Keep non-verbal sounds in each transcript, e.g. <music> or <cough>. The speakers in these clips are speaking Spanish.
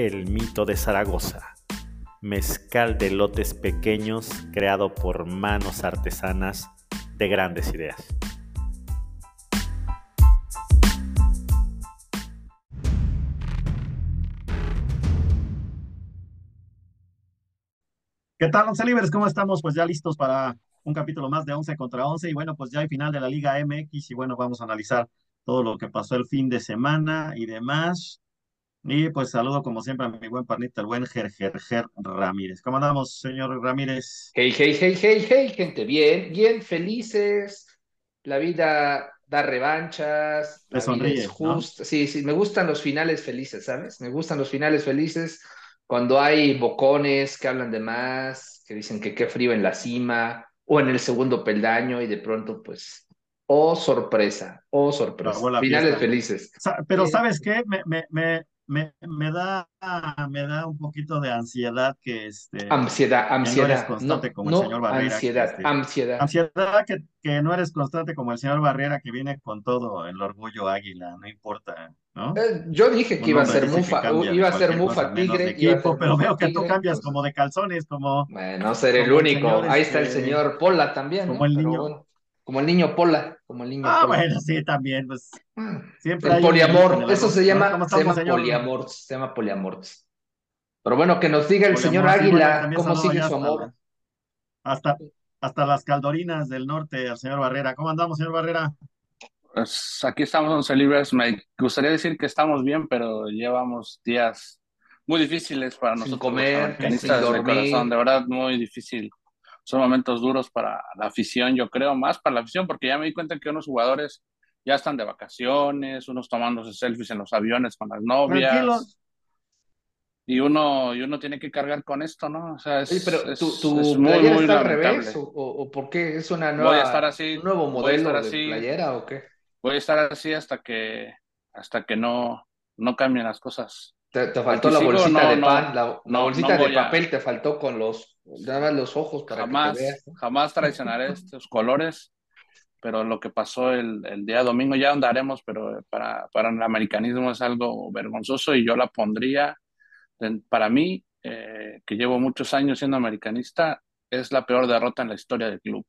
El mito de Zaragoza, mezcal de lotes pequeños creado por manos artesanas de grandes ideas. ¿Qué tal, Once Libres? ¿Cómo estamos? Pues ya listos para un capítulo más de 11 contra 11 y bueno, pues ya hay final de la Liga MX y bueno, vamos a analizar todo lo que pasó el fin de semana y demás. Y pues saludo como siempre a mi buen panita, el buen Gerger Ramírez. ¿Cómo andamos, señor Ramírez? Hey, hey, hey, hey, hey, gente, bien, bien, felices. La vida da revanchas. Te. Sí, sí, me gustan los finales felices, ¿sabes? Me gustan los finales felices cuando hay bocones que hablan de más, que dicen que qué frío en la cima o en el segundo peldaño y de pronto pues, oh sorpresa, oh sorpresa, finales felices. Pero ¿sabes qué? Me, me, me, me, me, da, me da un poquito de ansiedad que este ansiedad ansiedad no eres constante como el señor Barrera ansiedad que, este, ansiedad. ansiedad que, que, no eres constante como el señor Barrera que viene con todo el orgullo águila no importa no eh, yo dije que iba a ser mufa iba a ser mufa tigre equipo, pero veo que tú cambias como de calzones como bueno ser el único. ahí está el este, señor Pola también como el niño. como el niño Pola, como el niño Ah, bueno, sí, también, pues. Siempre el poliamor, eso se llama, se llama poliamor, se llama poliamor. Pero bueno, que nos diga el señor Águila cómo sigue su amor. Hasta, hasta las caldorinas del norte, al señor Barrera. ¿Cómo andamos, señor Barrera? Pues aquí estamos en Libres. Me gustaría decir que estamos bien, pero llevamos días muy difíciles para nosotros. comer, sin dormir. De, corazón, de verdad, muy difícil son momentos duros para la afición, yo creo, más para la afición, porque ya me di cuenta que unos jugadores ya están de vacaciones, unos tomándose selfies en los aviones con las novias. Y uno, y uno tiene que cargar con esto, ¿no? O sea, es, sí, pero tu, es muy, muy está al revés, o, o, por qué es una nueva, voy a estar así, un nuevo modelo de así, playera o qué? Voy a estar así hasta que, hasta que no, no cambien las cosas. Te, faltó la bolsita de pan, la, bolsita de papel te faltó con los, los ojos para jamás, que te veas. Jamás traicionaré estos colores, pero lo que pasó el, el, día domingo ya andaremos, pero para, para el americanismo es algo vergonzoso y yo la pondría, para mí, eh, que llevo muchos años siendo americanista, es la peor derrota en la historia del club,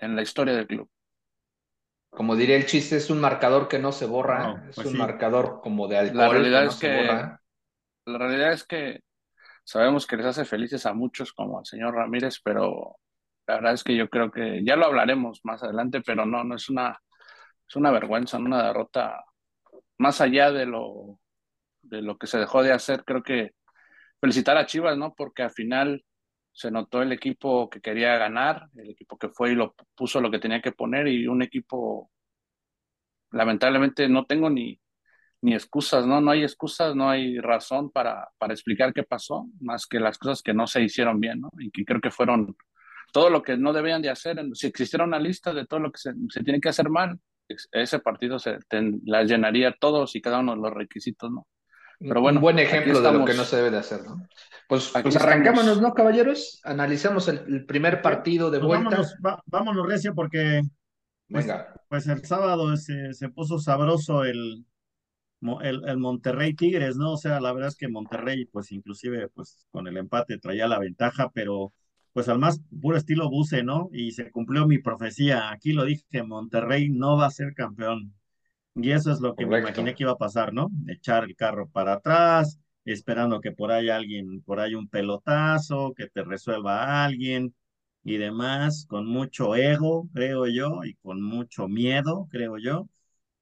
en la historia del club. Como diría el chiste, es un marcador que no se borra, es pues un marcador como de alcohol. La realidad es que la realidad es que sabemos que les hace felices a muchos como al señor Ramírez, pero la verdad es que yo creo que ya lo hablaremos más adelante, pero no, no es una, es una vergüenza, una derrota más allá de lo, de lo que se dejó de hacer. Creo que felicitar a Chivas, ¿no? Porque al final se notó el equipo que quería ganar, el equipo que fue y lo puso lo que tenía que poner y un equipo, lamentablemente no tengo ni, ni excusas, ¿no? No hay excusas, no hay razón para, para explicar qué pasó, más que las cosas que no se hicieron bien, ¿no? Y que creo que fueron todo lo que no debían de hacer. Si existiera una lista de todo lo que se, se tiene que hacer mal, ese partido se la llenaría todos y cada uno de los requisitos, ¿no? Pero bueno, un buen ejemplo de lo que no se debe de hacer, ¿no? Pues, pues arrancámonos, ¿no, caballeros? Analizamos el, primer partido de pues vuelta. Vámonos, vámonos, Recio, porque pues, Venga. pues el sábado se, se puso sabroso el, el, Monterrey Tigres, ¿no? O sea, la verdad es que Monterrey, pues inclusive, pues con el empate traía la ventaja, pero pues al más puro estilo Buse, ¿no? Y se cumplió mi profecía. Aquí lo dije, Monterrey no va a ser campeón. Y eso es lo que me imaginé que iba a pasar, ¿no? Echar el carro para atrás, esperando que por ahí alguien, por ahí un pelotazo, que te resuelva a alguien y demás, con mucho ego, creo yo, y con mucho miedo, creo yo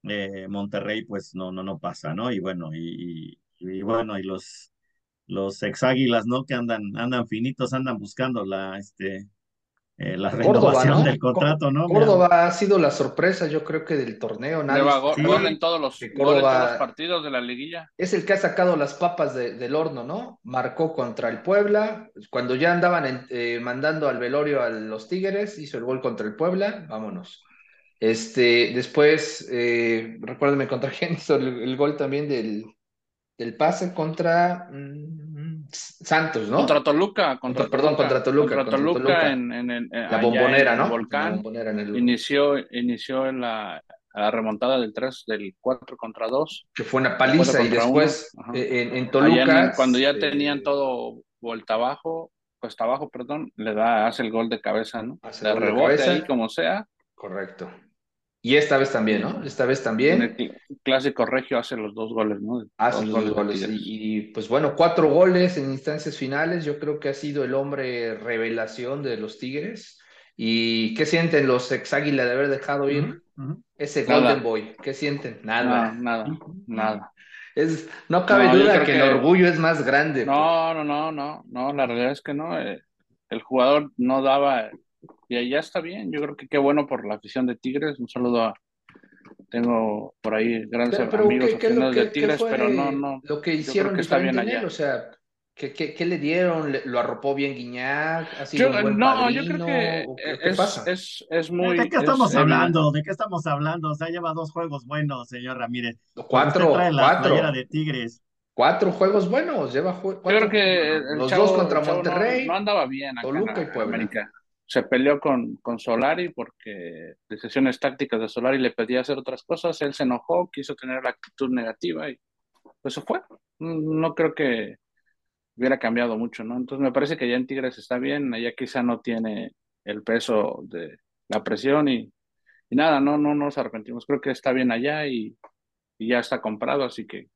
eh, Monterrey pues no, no, no pasa, ¿no? Y bueno, y, y, bueno, y los, los ex águilas, ¿no? Que andan, andan finitos, andan buscando la, este, eh, la renovación del contrato, ¿no? Córdoba ha sido la sorpresa, yo creo que del torneo. Nadie gol, en todos los, partidos de la liguilla. Es el que ha sacado las papas del horno, ¿no? Marcó contra el Puebla, cuando ya andaban eh, mandando al velorio a los Tigres, hizo el gol contra el Puebla, vámonos. Este, después, eh, recuérdame contra <laughs> quién hizo el, gol también del, del pase contra. Mm, Santos, ¿no? Contra Toluca, contra, perdón, contra Toluca. Contra Toluca, En, la bombonera, ¿no? Volcán. Inició, inició en la, remontada del 3, del 4 contra 2. Que fue una paliza y después eh, en, Toluca. cuando ya tenían todo vuelta abajo, cuesta abajo, perdón, le da, hace el gol de cabeza, ¿no? Hace de rebote ahí como sea. Correcto. Y esta vez también, ¿no? Esta vez también. el clásico regio hace los dos goles, ¿no? Hace los dos goles. Y, pues bueno, cuatro goles en instancias finales. Yo creo que ha sido el hombre revelación de los Tigres. ¿Y qué sienten los ex Águila de haber dejado ir ese Golden Boy? ¿Qué sienten? Nada. Nada, nada, Es, no cabe duda que, el orgullo es más grande. No, no, no, no, no, la realidad es que no. Eh, el jugador no daba y ahí ya está bien. Yo creo que qué bueno por la afición de Tigres. Un saludo a. Tengo por ahí grandes amigos aficionados de Tigres, pero no, no. Lo que hicieron que está bien allá. o sea, ¿qué, qué, le dieron? ¿Lo arropó bien Guiñac? ¿Ha sido un buen no, yo creo que ¿Qué es, pasa? Es, es, muy. ¿De qué estamos hablando? ¿De qué estamos hablando? O sea, lleva dos juegos buenos, señor Ramírez. Cuatro. Trae la cuatro. de Tigres. Cuatro juegos buenos, lleva cuatro. Yo creo que los dos contra Monterrey. No, andaba bien acá Toluca y Puebla. América se peleó con, con Solari porque decisiones tácticas de Solari le pedía hacer otras cosas, él se enojó, quiso tener la actitud negativa y pues eso fue. No creo que hubiera cambiado mucho, ¿no? Entonces me parece que ya en Tigres está bien, allá quizá no tiene el peso de la presión y, nada, no, no, no nos arrepentimos, creo que está bien allá y ya está comprado, así que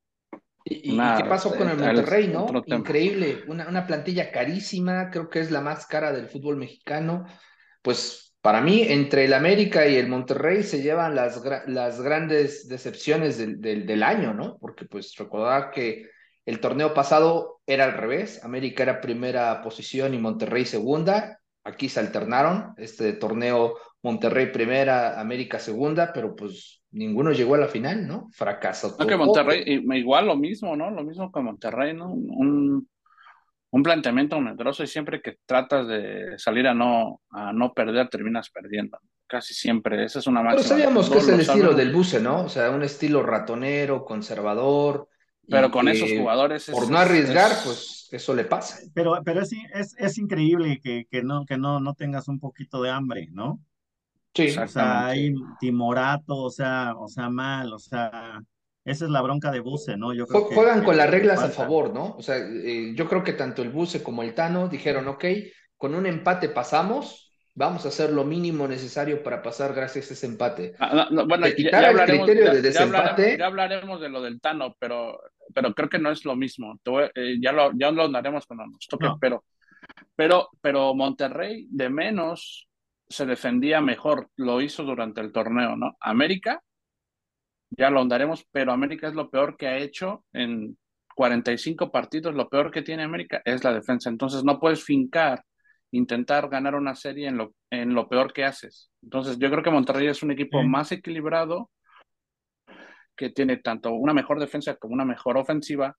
¿Y, qué pasó con el Monterrey, no? Increíble, una, una, plantilla carísima, creo que es la más cara del fútbol mexicano. Pues para mí, entre el América y el Monterrey se llevan las, las grandes decepciones del, del, año, ¿no? Porque pues recordar que el torneo pasado era al revés, América era primera posición y Monterrey segunda, aquí se alternaron, este torneo Monterrey primera, América segunda, pero pues ninguno llegó a la final, ¿no? Fracaso. No, que Monterrey, igual lo mismo, ¿no? Lo mismo que Monterrey, ¿no? Un, un planteamiento medroso y siempre que tratas de salir a no, a no perder, terminas perdiendo. Casi siempre, esa es una máxima. Pero sabíamos que es el estilo del buce, ¿no? O sea, un estilo ratonero, conservador. Pero con esos jugadores. por no arriesgar, pues eso le pasa. Pero, pero es, es, es increíble que, que, no, que no, no tengas un poquito de hambre, ¿no? Sí, o sea, hay timorato, o sea, o sea, mal, o sea, esa es la bronca de Buse, ¿no? Yo creo Juegan con las reglas a favor, ¿no? O sea, eh, yo creo que tanto el Buse como el Tano dijeron, ok, con un empate pasamos, vamos a hacer lo mínimo necesario para pasar gracias a ese empate. Ah, bueno, ya, hablaremos, de hablaremos, de lo del Tano, pero, pero creo que no es lo mismo. Eh, ya, lo, ya lo hablaremos cuando nos toque, pero, pero, pero Monterrey de menos se defendía mejor, lo hizo durante el torneo, ¿no? América, ya lo andaremos, pero América es lo peor que ha hecho en 45 partidos, lo peor que tiene América es la defensa, entonces no puedes fincar, intentar ganar una serie en lo, en lo peor que haces. Entonces yo creo que Monterrey es un equipo más equilibrado, que tiene tanto una mejor defensa como una mejor ofensiva,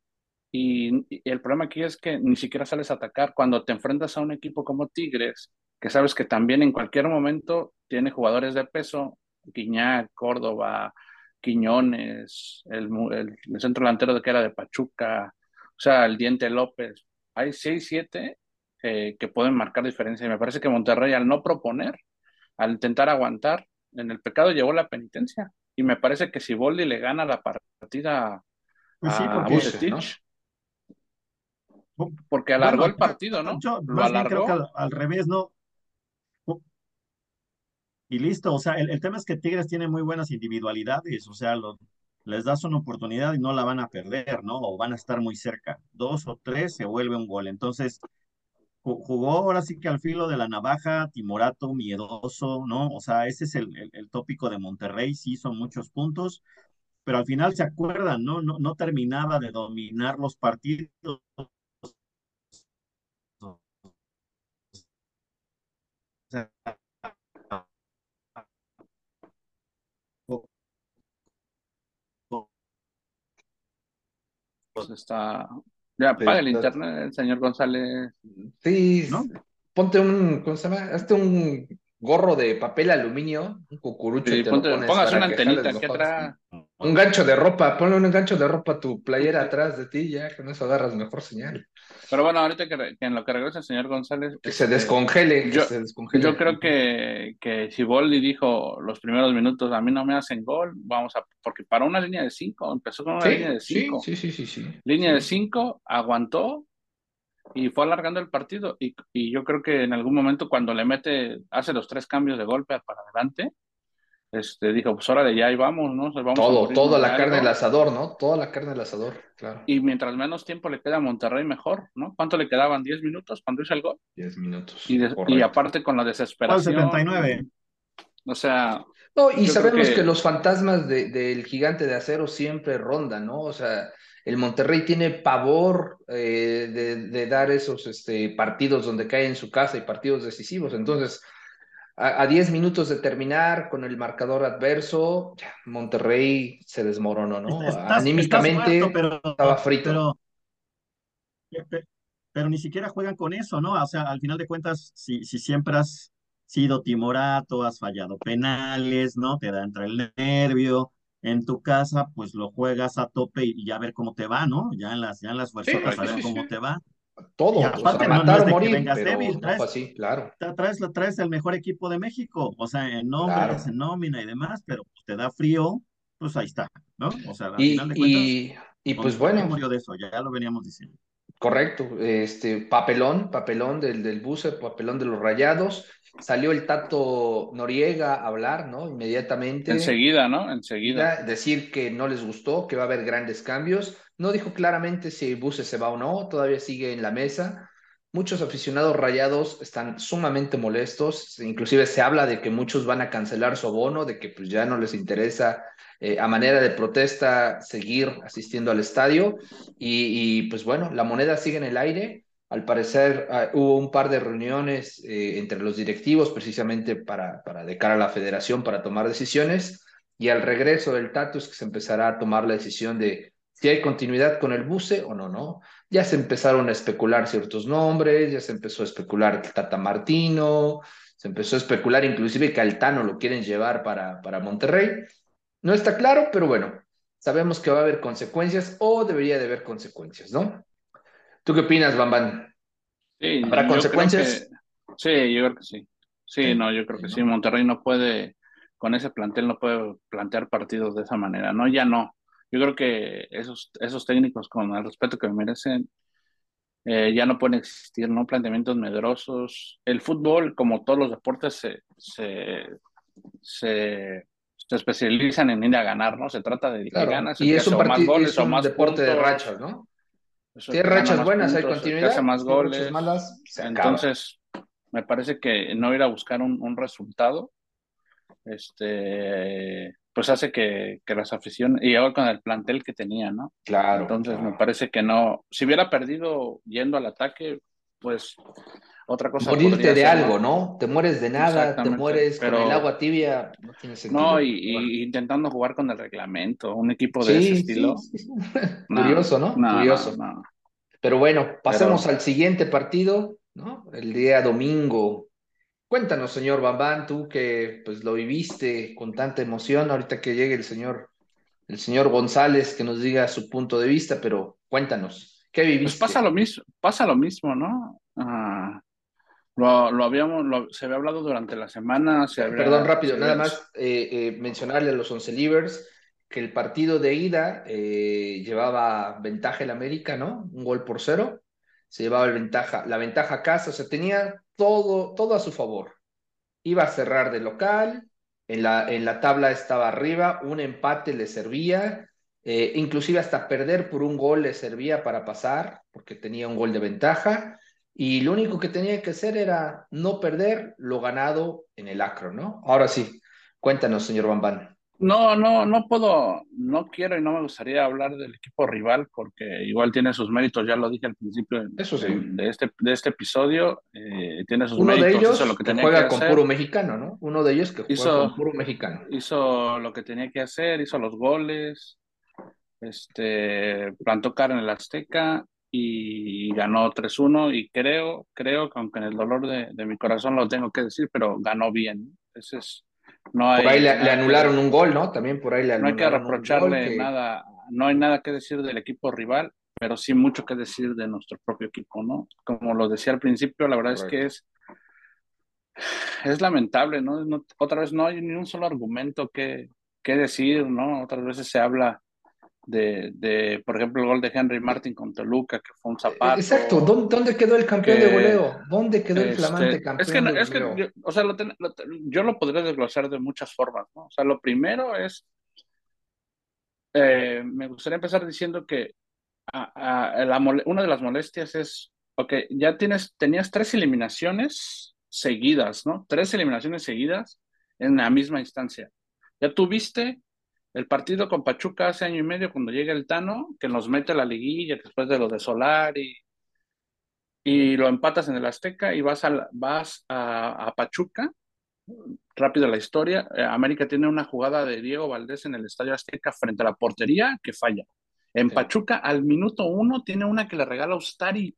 y, el problema aquí es que ni siquiera sales a atacar. Cuando te enfrentas a un equipo como Tigres, que sabes que también en cualquier momento tiene jugadores de peso, Guiñac, Córdoba, Quiñones, el, el, centro delantero de que era de Pachuca, o sea, el Diente López. Hay seis, siete eh, que pueden marcar diferencia. Y me parece que Monterrey, al no proponer, al intentar aguantar, en el pecado llevó la penitencia. Y me parece que si Boldi le gana la partida pues a Bucetich, porque alargó el partido, ¿no? Lo alargó. al revés, ¿no? Y listo. O sea, el, tema es que Tigres tiene muy buenas individualidades, o sea, les das una oportunidad y no la van a perder, ¿no? O van a estar muy cerca. Dos o tres se vuelve un gol. Entonces, jugó ahora sí que al filo de la navaja, timorato, miedoso, ¿no? O sea, ese es el, el, tópico de Monterrey, sí son muchos puntos, pero al final se acuerdan, ¿no? No, no terminaba de dominar los partidos. O sea, está. Ya, paga el internet, señor González. Sí, ¿no? Ponte un, ¿cómo se llama? Hazte un gorro de papel aluminio, un cucurucho. Sí, ponte, pongas una antenita aquí atrás. Un gancho de ropa, ponle un gancho de ropa a tu playera atrás de ti, ya con eso agarras mejor señal. Pero bueno, ahorita que, en lo que regresa el señor González. Que se este, descongele. Yo, se descongele. yo creo que, que si Boldi dijo los primeros minutos, a mí no me hacen gol, vamos a. Porque para una línea de cinco, empezó con una línea de cinco. Sí, sí, sí, sí. Línea de cinco, aguantó y fue alargando el partido. Y, y yo creo que en algún momento, cuando le mete, hace los tres cambios de golpe para adelante, este, dijo, pues órale, ya ahí vamos, ¿no? Vamos todo, toda la carne del asador, ¿no? Toda la carne del asador, claro. Y mientras menos tiempo le queda a Monterrey, mejor, ¿no? ¿Cuánto le quedaban? ¿10 minutos cuando hizo el gol? 10 minutos. Y, aparte con la desesperación. 79. O sea. No, y sabemos que... los fantasmas del gigante de acero siempre rondan, ¿no? O sea, el Monterrey tiene pavor eh, de, de, dar esos este, partidos donde cae en su casa y partidos decisivos. Entonces a 10 minutos de terminar con el marcador adverso, Monterrey se desmoronó, ¿no? Anímicamente estaba frito. Pero, pero, ni siquiera juegan con eso, ¿no? O sea, al final de cuentas, si, si siempre has sido timorato, has fallado penales, ¿no? Te da entre el nervio. En tu casa, pues lo juegas a tope y, ya ver cómo te va, ¿no? Ya en las, ya en las fuerzas, a ver cómo te va todo, aparte, matar o morir, vengas débil, traes, así, claro. Traes, traes, el mejor equipo de México, o sea, en nombres, en nómina y demás, pero te da frío, pues ahí está, ¿no? O sea, al y, final de cuentas, y, y pues bueno. murió de eso, ya lo veníamos diciendo. Correcto, este papelón, papelón del, del buce, papelón de los rayados. Salió el Tato Noriega a hablar, ¿no? Inmediatamente. Enseguida, ¿no? Enseguida. Decir que no les gustó, que va a haber grandes cambios. No dijo claramente si Buse se va o no, todavía sigue en la mesa. Muchos aficionados rayados están sumamente molestos, inclusive se habla de que muchos van a cancelar su abono, de que pues ya no les interesa eh, a manera de protesta seguir asistiendo al estadio y, pues bueno, la moneda sigue en el aire. Al parecer ah, hubo un par de reuniones eh, entre los directivos precisamente para, para de cara a la federación para tomar decisiones y al regreso del Tatus que se empezará a tomar la decisión de si hay continuidad con el buce o no, ¿no? Ya se empezaron a especular ciertos nombres, ya se empezó a especular Tata Martino, se empezó a especular inclusive que Altano lo quieren llevar para, para Monterrey. No está claro, pero bueno, sabemos que va a haber consecuencias o debería de haber consecuencias, ¿no? ¿Tú qué opinas, Bambán? Sí, ¿Habrá consecuencias? sí, yo creo que sí. Sí, no, yo creo que sí. Monterrey no puede, con ese plantel no puede plantear partidos de esa manera, ¿no? Ya no. Yo creo que esos, esos técnicos, con el respeto que merecen, eh, ya no pueden existir, ¿no? Planteamientos medrosos. El fútbol, como todos los deportes, se, se, se, especializan en ir a ganar, ¿no? Se trata de que ganas. Y es un, más goles, o más deporte de rachas, ¿no? Hay rachas buenas, hay continuidad. Hace más goles. Malas, Entonces, me parece que no ir a buscar un, un resultado, este pues hace que, que las aficiones, y ahora con el plantel que tenía, ¿no? Claro. Entonces me parece que no, si hubiera perdido yendo al ataque, pues otra cosa. Morirte de algo, ¿no? Te mueres de nada, te mueres con el agua tibia, no tiene sentido. No, y, intentando jugar con el reglamento, un equipo de ese estilo. <laughs> Curioso, ¿no? Curioso. Pero bueno, pasemos al siguiente partido, ¿no? El día domingo, Cuéntanos, señor Bambán, tú que pues lo viviste con tanta emoción, ahorita que llegue el señor, el señor González que nos diga su punto de vista, pero cuéntanos, ¿qué viviste? Pues pasa lo mismo, pasa lo mismo, ¿no? Ah, lo, habíamos, se había hablado durante la semana. Perdón, rápido, nada más eh, eh, mencionarle a los once livers que el partido de ida eh, llevaba ventaja el América, ¿no? Un gol por cero se llevaba el ventaja, la ventaja a casa, o sea, tenía todo, todo a su favor. Iba a cerrar de local, en la, en la tabla estaba arriba, un empate le servía, eh, inclusive hasta perder por un gol le servía para pasar, porque tenía un gol de ventaja, y lo único que tenía que hacer era no perder lo ganado en el acro, ¿no? Ahora sí, cuéntanos, señor Bambán. No, no, no puedo, no quiero y no me gustaría hablar del equipo rival porque igual tiene sus méritos, ya lo dije al principio de, este, de este episodio, eh, tiene sus Uno méritos. de ellos lo que, juega con puro mexicano, ¿no? Uno de ellos que juega con puro mexicano. Hizo lo que tenía que hacer, hizo los goles, este, plantó cara en el Azteca y ganó 3-1 y creo, creo que aunque en el dolor de, de, mi corazón lo tengo que decir, pero ganó bien. Ese es, no hay, por ahí le, le anularon un gol, ¿no? También por ahí le No hay anularon que reprocharle que... nada, no hay nada que decir del equipo rival, pero sí mucho que decir de nuestro propio equipo, ¿no? Como lo decía al principio, la verdad Correcto. es que es es lamentable, ¿no? ¿no? Otra vez no hay ni un solo argumento que, que decir, ¿no? Otras veces se habla de, de, por ejemplo, el gol de Henry Martin con Toluca, que fue un zapato. Exacto, ¿dónde, dónde quedó el campeón que, de goleo? ¿Dónde quedó el flamante este, campeón es que, de es que yo, o sea, lo ten, lo, yo lo podría desglosar de muchas formas, ¿no? O sea, lo primero es, eh, me gustaría empezar diciendo que a, a, la, una de las molestias es, ok, ya tienes, tenías tres eliminaciones seguidas, ¿no? Tres eliminaciones seguidas en la misma instancia. Ya tuviste el partido con Pachuca hace año y medio cuando llega el Tano, que nos mete a la liguilla después de lo de Solar y, y lo empatas en el Azteca y vas a, vas a, a Pachuca. Rápido la historia. Eh, América tiene una jugada de Diego Valdés en el Estadio Azteca frente a la portería que falla. En sí. Pachuca, al minuto uno, tiene una que le regala a Ustari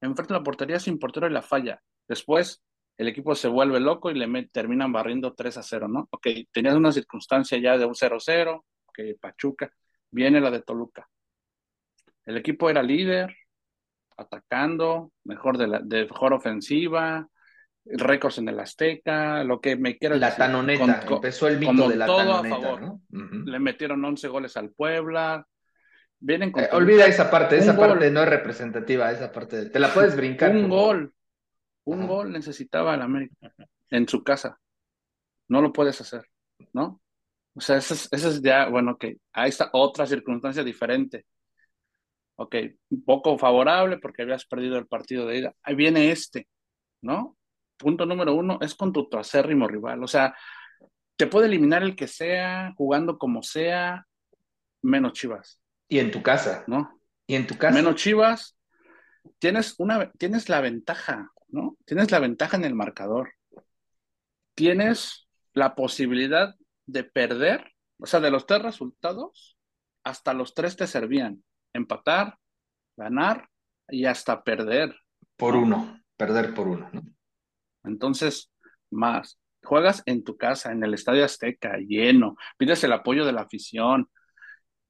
enfrente de la portería sin portero y la falla. Después, el equipo se vuelve loco y le met, terminan barriendo 3 a 0, ¿no? Ok, tenías una circunstancia ya de un 0-0, que Pachuca, viene la de Toluca. El equipo era líder, atacando, mejor de, la, de mejor ofensiva, récords en el Azteca, lo que me quiera La decir. tanoneta, con, empezó el mito de la todo tanoneta, a favor. ¿no? Uh -huh. Le metieron 11 goles al Puebla. Vienen con eh, olvida esa parte, esa gol. parte no es representativa, esa parte, te la puedes brincar. Un gol, un gol necesitaba el América en su casa. No lo puedes hacer, ¿no? O sea, esa es, ya, bueno, que ahí está otra circunstancia diferente. Ok, un poco favorable porque habías perdido el partido de ida. Ahí viene este, ¿no? Punto número uno, es con tu acérrimo rival. O sea, te puede eliminar el que sea, jugando como sea, menos Chivas. Y en tu casa. ¿No? Y en tu casa. Menos Chivas, tienes, una, tienes la ventaja, ¿no? Tienes la ventaja en el marcador. Tienes la posibilidad de perder, o sea, de los tres resultados, hasta los tres te servían. Empatar, ganar y hasta perder. Por uno, perder por uno, ¿no? Entonces, más. Juegas en tu casa, en el Estadio Azteca, lleno, pides el apoyo de la afición.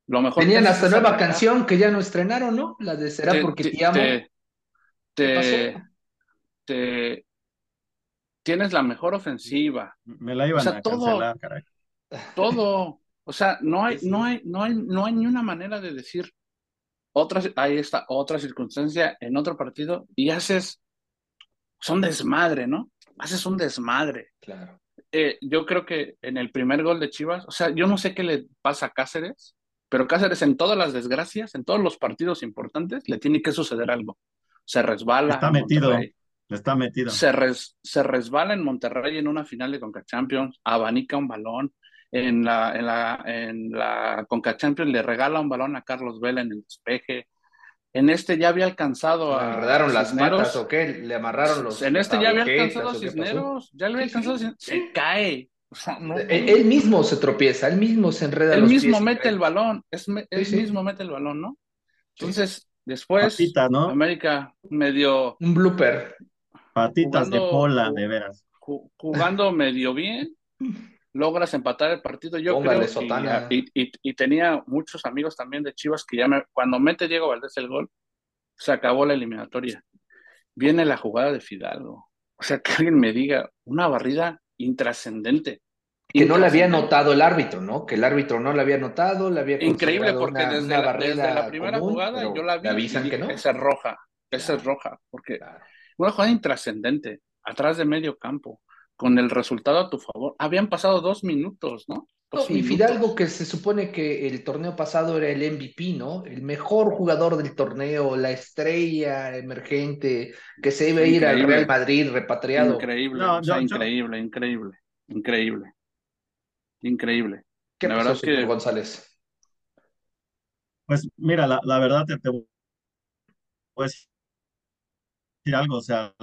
Lo mejor Tenían hasta nueva canción que ya no estrenaron, ¿no? La de Será te, porque te, te amo. Te, te, tienes la mejor ofensiva. Me la iban o sea, a todo, cancelar, caray. Todo. O sea, no hay, no hay, no hay, no hay ni una manera de decir otra, ahí está otra circunstancia en otro partido y haces, son desmadre, ¿no? Haces un desmadre. Claro. Eh, yo creo que en el primer gol de Chivas, o sea, yo no sé qué le pasa a Cáceres, pero Cáceres en todas las desgracias, en todos los partidos importantes, le tiene que suceder algo. Se resbala. Está metido. Está metido. Se, res, se resbala en Monterrey en una final de Conca Champions, abanica un balón, en la, en la, en la Conca Champions le regala un balón a Carlos Vela en el despeje. En este ya había alcanzado a. ¿Le enredaron las patas o qué? ¿Le amarraron los.? En este ya había alcanzado a Cisneros. Ya le había alcanzado sí, sí. Se cae. O sea, no, él mismo se tropieza, él mismo se enreda. Él mismo mete el balón. Es, él sí, mismo mete el balón, ¿no? Entonces, después. Patita, ¿no? América medio. Un blooper. Patitas jugando, de pola, de veras. Jugando medio bien logras empatar el partido. Yo Póngale creo y, y, y, tenía muchos amigos también de Chivas que ya me, cuando mete Diego Valdés el gol, se acabó la eliminatoria. Viene la jugada de Fidalgo. O sea, que alguien me diga, una barrida intrascendente. Que no le había notado el árbitro, ¿no? Que el árbitro no le había notado, le había Increíble, porque una, desde, una la, desde, la, primera común, jugada yo la vi. avisan que no. Esa es roja, esa claro. es roja, porque claro. Una jugada intrascendente, atrás de medio campo con el resultado a tu favor. Habían pasado dos minutos, ¿no? Dos y minutos. Fidalgo, que se supone que el torneo pasado era el MVP, ¿no? El mejor jugador del torneo, la estrella emergente, que se iba a ir al Real Madrid repatriado. Increíble, no, o sea, yo, increíble, yo... increíble, increíble, increíble. ¿Qué la pasó, verdad que... González? Pues mira, la, la verdad te, te voy a algo, o sea,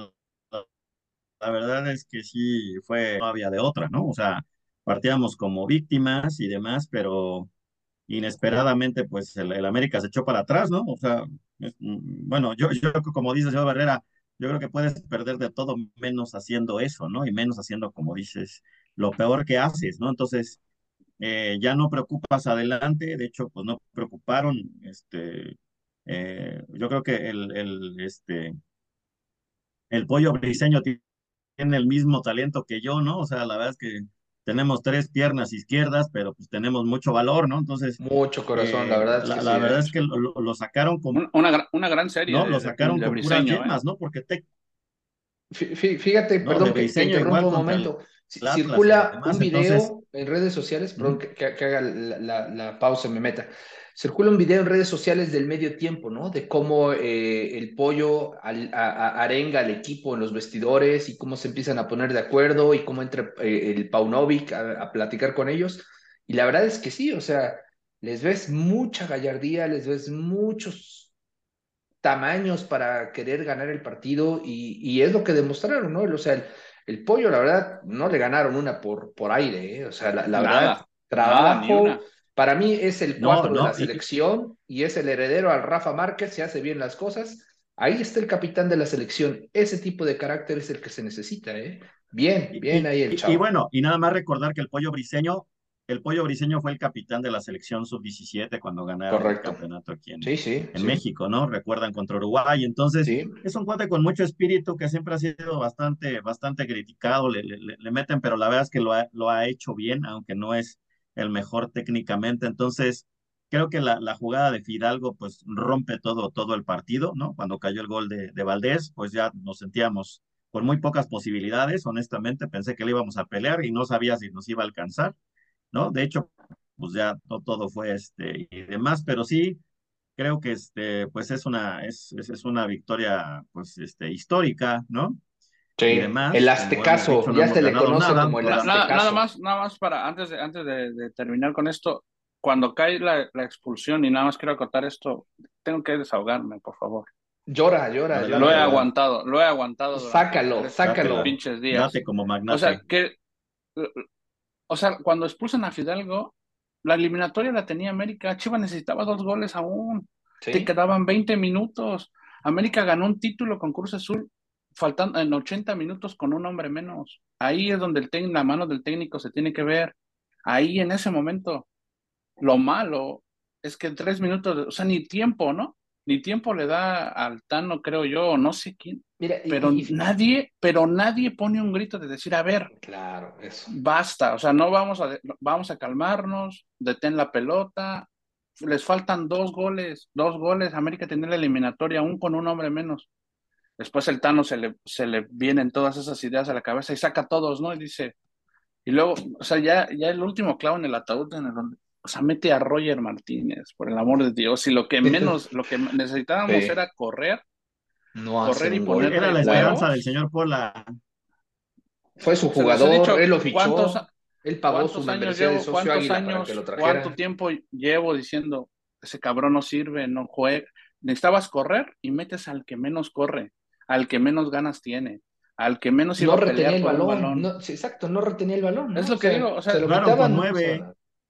la verdad es que sí fue, no había de otra, ¿no? O sea, partíamos como víctimas y demás, pero inesperadamente, pues el, América se echó para atrás, ¿no? O sea, mm, bueno, yo, yo como dice señor Barrera, yo creo que puedes perder de todo menos haciendo eso, ¿no? Y menos haciendo, como dices, lo peor que haces, ¿no? Entonces, eh, ya no preocupas adelante, de hecho, pues no preocuparon, este, eh, yo creo que el, el, este, el pollo briseño tiene el mismo talento que yo, ¿no? O sea, la verdad es que tenemos tres piernas izquierdas, pero pues tenemos mucho valor, ¿no? Entonces. Mucho corazón, la eh, verdad. Es que la, verdad es que lo, sacaron como. Una, una, gran serie. No, lo sacaron con puras yemas, ¿no? Porque te. Fíjate, perdón, que te interrumpo un momento. Circula un video en redes sociales, perdón que, haga la, la, pausa y me meta. Circula un video en redes sociales del medio tiempo, ¿no? De cómo eh, el pollo arenga al equipo en los vestidores y cómo se empiezan a poner de acuerdo y cómo entra eh, el Paunovic a, a, platicar con ellos. Y la verdad es que sí, o sea, les ves mucha gallardía, les ves muchos tamaños para querer ganar el partido y, y es lo que demostraron, ¿no? O sea, el, el pollo, la verdad, no le ganaron una por, por aire, ¿eh? o sea, la, verdad, trabajo. para mí es el cuatro de la selección y es el heredero al Rafa Márquez, se hace bien las cosas. Ahí está el capitán de la selección. Ese tipo de carácter es el que se necesita, ¿eh? Bien, bien ahí el chavo. Y, bueno, y nada más recordar que el pollo briseño el Pollo Briseño fue el capitán de la selección sub-17 cuando ganaron el campeonato aquí en, en México, ¿no? Recuerdan contra Uruguay. Entonces, es un cuate con mucho espíritu que siempre ha sido bastante, bastante criticado, le, le, meten, pero la verdad es que lo ha, lo ha hecho bien, aunque no es el mejor técnicamente. Entonces, creo que la, la, jugada de Fidalgo pues rompe todo, todo el partido, ¿no? Cuando cayó el gol de, de Valdés, pues ya nos sentíamos con muy pocas posibilidades, honestamente pensé que le íbamos a pelear y no sabía si nos iba a alcanzar. ¿No? De hecho, pues ya no todo fue este y demás, pero sí creo que este, pues es una, es, es, una victoria, pues, este, histórica, ¿no? Sí, el Aztecaso, ya se le conoce como el Aztecaso. Nada, más, nada más para, antes de, antes de, terminar con esto, cuando cae la, la, expulsión, y nada más quiero acotar esto, tengo que desahogarme, por favor. Llora, llora, llora. Lo he aguantado, lo he aguantado. Sácalo, sácalo. Pinches días. como O sea, que o sea, cuando expulsan a Fidalgo, la eliminatoria la tenía América. Chivas necesitaba dos goles aún. Te quedaban 20 minutos. América ganó un título con Cruz Azul faltando en 80 minutos con un hombre menos. Ahí es donde el la mano del técnico se tiene que ver. Ahí en ese momento. Lo malo es que en tres minutos, o sea, ni tiempo, ¿no? Ni tiempo le da al Tano, creo yo, no sé quién pero nadie, pero nadie pone un grito de decir, a ver, claro, eso. Basta, o sea, no vamos a, vamos a calmarnos, detén la pelota, les faltan dos goles, dos goles, América tiene la eliminatoria aún con un hombre menos. Después el Tano se le, se le vienen todas esas ideas a la cabeza y saca a todos, ¿no? Y dice, y luego, o sea, ya, ya el último clavo en el ataúd, en el, o sea, mete a Roger Martínez, por el amor de Dios, y lo que <laughs> menos, lo que necesitábamos era correr no correr y poner Era la esperanza del señor Pola. Fue su jugador, él lo fichó. él pagó su años llevo, ¿Cuántos años, cuánto tiempo llevo diciendo ese cabrón no sirve, no juega? Necesitabas correr y metes al que menos corre, al que menos ganas tiene, al que menos iba no a pelear el balón. No, exacto, no retenía el balón. Es lo que digo, o sea, se lo quitaban nueve.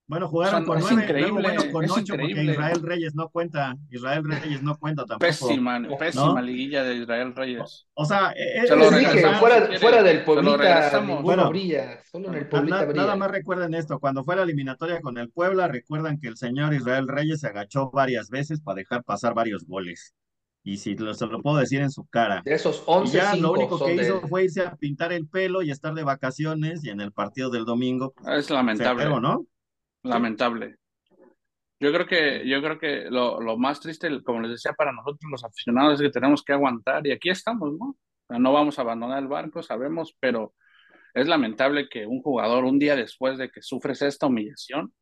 Bueno, jugaron con nueve, increíble, con ocho, porque Israel Reyes no cuenta. Israel Reyes no cuenta tampoco. Pésima, pésima liguilla de Israel Reyes. O, sea, eh, se lo dije, fuera, fuera, del Pueblita, bueno, brilla. Solo en el Pueblita brilla. Nada más recuerden esto, cuando fue la eliminatoria con el Puebla, recuerdan que el señor Israel Reyes se agachó varias veces para dejar pasar varios goles. Y si lo, se lo puedo decir en su cara. De esos 11 y ya lo único que hizo fue irse a pintar el pelo y estar de vacaciones y en el partido del domingo. Es lamentable. ¿no? Lamentable. Yo creo que, yo creo que lo, lo, más triste, como les decía, para nosotros los aficionados es que tenemos que aguantar y aquí estamos, ¿no? no vamos a abandonar el barco, sabemos, pero es lamentable que un jugador un día después de que sufres esta humillación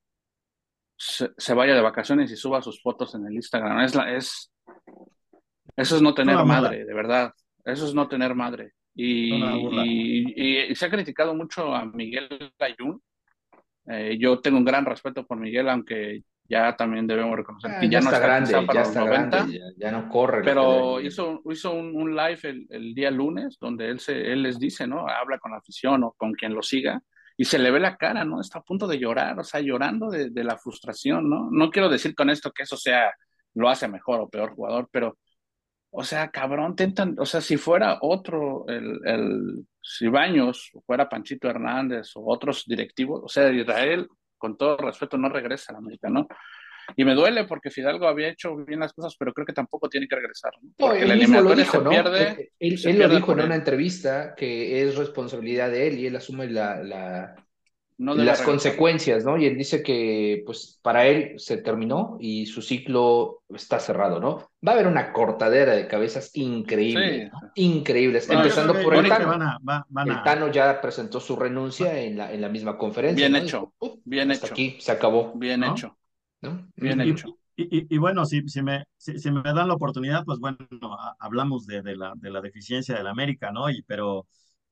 se, vaya de vacaciones y suba sus fotos en el Instagram. Es, la, es eso es no tener madre, de verdad. Eso es no tener madre. Y, y, y, se ha criticado mucho a Miguel Ayun eh, yo tengo un gran respeto por Miguel, aunque ya también debemos reconocer ah, que ya, no está grande, ya está grande, ya, no corre. Pero hizo, hizo un, un live el, el, día lunes donde él, se, él les dice, ¿no? Habla con la afición o con quien lo siga y se le ve la cara, ¿no? Está a punto de llorar, o sea, llorando de, de la frustración, ¿no? No quiero decir con esto que eso sea, lo hace mejor o peor jugador, pero, o sea, cabrón, tentan, o sea, si fuera otro, el, el Cibaños, o fuera Panchito Hernández o otros directivos, o sea, Israel, con todo respeto, no regresa a la América, ¿no? Y me duele porque Fidalgo había hecho bien las cosas, pero creo que tampoco tiene que regresar. ¿no? Porque él el mismo lo dijo, ¿no? pierde. Él, se él lo dijo en una él. entrevista que es responsabilidad de él y él asume la, la, No debe las regresar. consecuencias, ¿no? Y él dice que, pues, para él se terminó y su ciclo está cerrado, ¿no? Va a haber una cortadera de cabezas increíble, Sí. ¿no? increíbles, No, yo empezando por el Tano. van a- va- van El a- Tano ya presentó su renuncia en la, en la misma conferencia. Bien ¿no? hecho, Dijo, "Uf, bien hasta hecho. aquí se acabó, Bien ¿no? hecho. ¿no? Bien y, hecho. y- y- y bueno, si, si, me, si, si me dan la oportunidad, pues bueno, hablamos de, de la, de la deficiencia del América, ¿no? Y, pero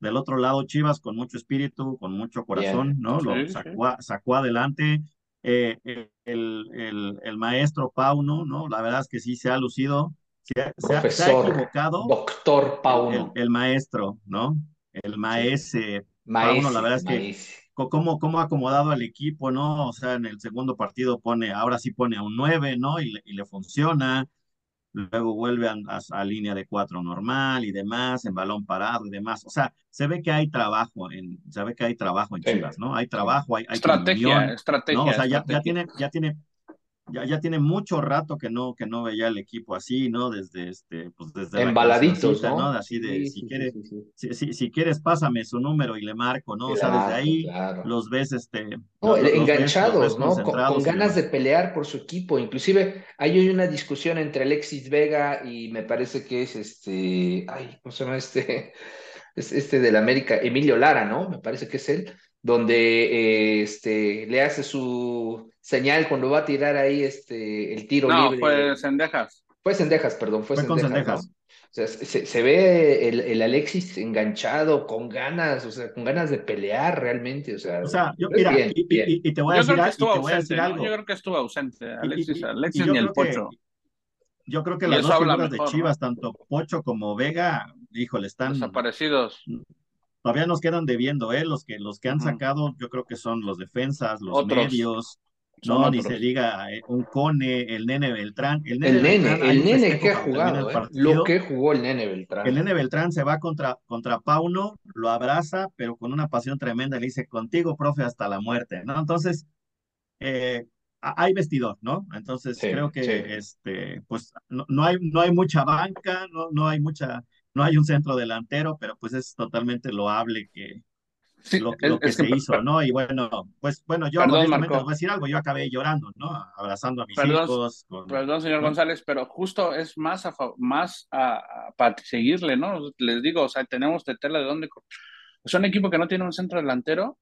del otro lado, Chivas con mucho espíritu, con mucho corazón, Bien. ¿no? Lo sacó, adelante. Eh, el, el, el maestro Pauno, ¿no? La verdad es que sí se ha lucido, se ha, se equivocado doctor Pauno. el- el maestro, ¿no? El maese Maese, Pauno, la verdad es que maese. cómo, cómo ha acomodado al equipo, ¿no? O sea, en el segundo partido pone, ahora sí pone a un 9, ¿no? Y le, y le funciona. Luego vuelve a, a- a línea de cuatro normal y demás, en balón parado y demás. O sea, se ve que hay trabajo en, se ve que hay trabajo en Sí. Chivas, ¿no? Hay trabajo, hay, hay Estrategia, comunión, estrategia. ¿no? O sea, ya, tiene, ya tiene, ya, ya tiene mucho rato que no, que no veía el equipo así, ¿no? Desde este, pues desde la Embaladitos, cancioncita, ¿no? ¿no? Así de, Sí, si sí, quieres, sí, si, si, quieres, pásame su número y le marco, ¿no? O sea, desde ahí claro. los ves, este, No, lo- lo- los ves- los ves enganchados, ¿no? Con, ganas de pelear por su equipo. Inclusive hay hoy una discusión entre Alexis Vega y me parece que es este, ay, ¿cómo se llama este? <laughs> Es este del América, Emilio Lara, ¿no? Me parece que es él, donde eh, este, le hace su señal cuando va a tirar ahí este, el tiro No, libre. fue Sendejas. Fue Cendejas, perdón, fue, Fue con Cendejas, ¿no? Cendejas. O sea, se, se ve el, el Alexis enganchado, con ganas, o sea, con ganas de pelear realmente, o sea, O sea, yo, mira, bien, y, bien. y- y te voy a Yo decir, creo que estuvo te voy a ausente, decir ¿no? algo. Yo creo que estuvo ausente. Alexis, y- Alexis y yo ni el que- Pocho. Yo creo que Y las dos figuras mejor, de Chivas, tanto Pocho como Vega, híjole, están, Desaparecidos. todavía nos quedan debiendo, ¿eh? Los que, los que han sacado, yo creo que son los defensas, los Otros. medios, No, ni se diga eh, un Cone, el Nene Beltrán. El El nene, Beltrán, el nene que ha jugado, el ¿eh? partido. Lo que jugó el nene Beltrán. El Nene Beltrán se va contra, contra Pauno, lo abraza, pero con una pasión tremenda, le dice, contigo, profe, hasta la muerte, ¿no? Entonces, eh, hay vestidor, ¿no? Entonces, Sí, creo que, sí. este, pues, no, no hay, no hay mucha banca, no, no hay mucha, no hay un centro delantero, pero pues es totalmente loable que Sí, lo, es- lo que es que se hizo, ¿no? Y bueno, pues, bueno, yo Perdón, Marco. les voy a decir algo, yo acabé llorando, ¿no? Abrazando a mis Perdón, hijos, con- Perdón, señor ¿no? González, pero justo es más a, más a, a- para seguirle, ¿no? Les digo, o sea, tenemos de tela de dónde. sea, un equipo que no tiene un centro delantero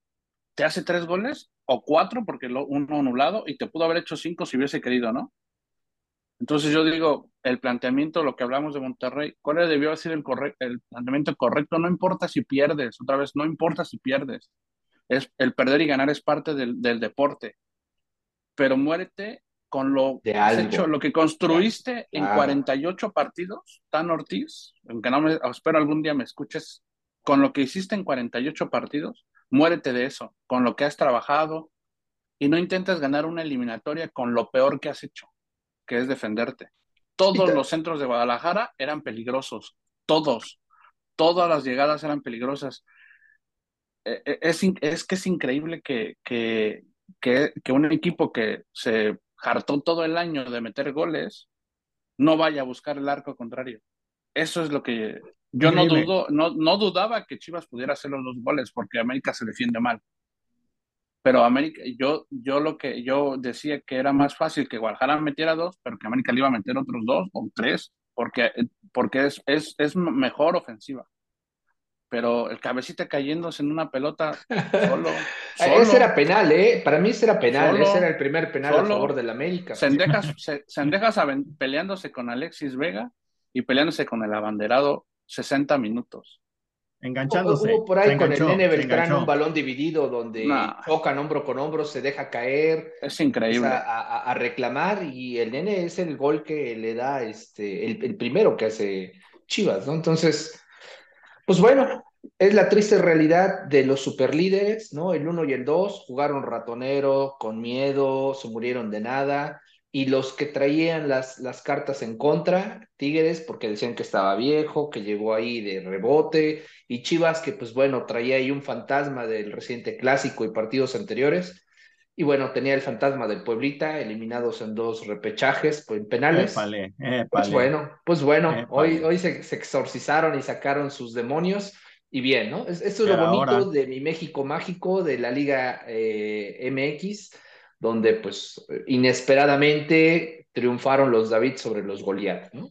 te hace tres goles o cuatro, porque lo, uno anulado, y te pudo haber hecho cinco si hubiese querido, ¿no? Entonces yo digo, el planteamiento, lo que hablamos de Monterrey, ¿cuál debió sido el, planteamiento correcto? No importa si pierdes, otra vez, no importa si pierdes. Es, el perder y ganar es parte del, del deporte. Pero muérete con lo De que has hecho, lo que construiste en Claro. 48 partidos, Tan Ortiz, aunque no me espero algún día me escuches, con lo que hiciste en 48 partidos, muérete de eso, con lo que has trabajado y no intentes ganar una eliminatoria con lo peor que has hecho, que es defenderte. Todos los centros de Guadalajara eran peligrosos, todos, todas las llegadas eran peligrosas. Eh, eh, Es, es que es increíble que, que, que, que un equipo que se hartó todo el año de meter goles no vaya a buscar el arco contrario. Eso es lo que yo no dudo, no, no dudaba que Chivas pudiera hacer los dos goles porque América se defiende mal. Pero América, yo, yo lo que yo decía que era más fácil que Guadalajara metiera dos, pero que América le iba a meter otros dos o tres, porque, porque es, es, es mejor ofensiva. Pero el cabecita cayéndose en una pelota solo. <laughs> Ah, solo Ese era penal, ¿eh? Para mí ese era penal, Solo, ese era el primer penal a favor del América. Sendejas, <laughs> se- Sendejas peleándose con Alexis Vega y peleándose con el abanderado 60 minutos. Enganchándose. Hubo por se ahí con el enganchó, nene Beltrán enganchó. un balón dividido donde Nah. chocan hombro con hombro, se deja caer, Es increíble. a, a- a reclamar y el nene es el gol que le da este, el, el primero que hace Chivas, ¿no? Entonces, pues bueno, es la triste realidad de los superlíderes, ¿no? El uno y el dos jugaron ratonero, con miedo, se murieron de nada, y los que traían las, las cartas en contra, Tigres, porque decían que estaba viejo, que llegó ahí de rebote, y Chivas, que pues bueno, traía ahí un fantasma del reciente clásico y partidos anteriores, y bueno, tenía el fantasma del Pueblita, eliminados en dos repechajes, pues, en penales. Pues bueno, pues bueno, hoy, hoy se, exorcizaron y sacaron sus demonios. Y bien, ¿no? Esto es lo bonito de mi México mágico, de la Liga eh, MX, donde pues inesperadamente triunfaron los David sobre los Goliat, ¿no?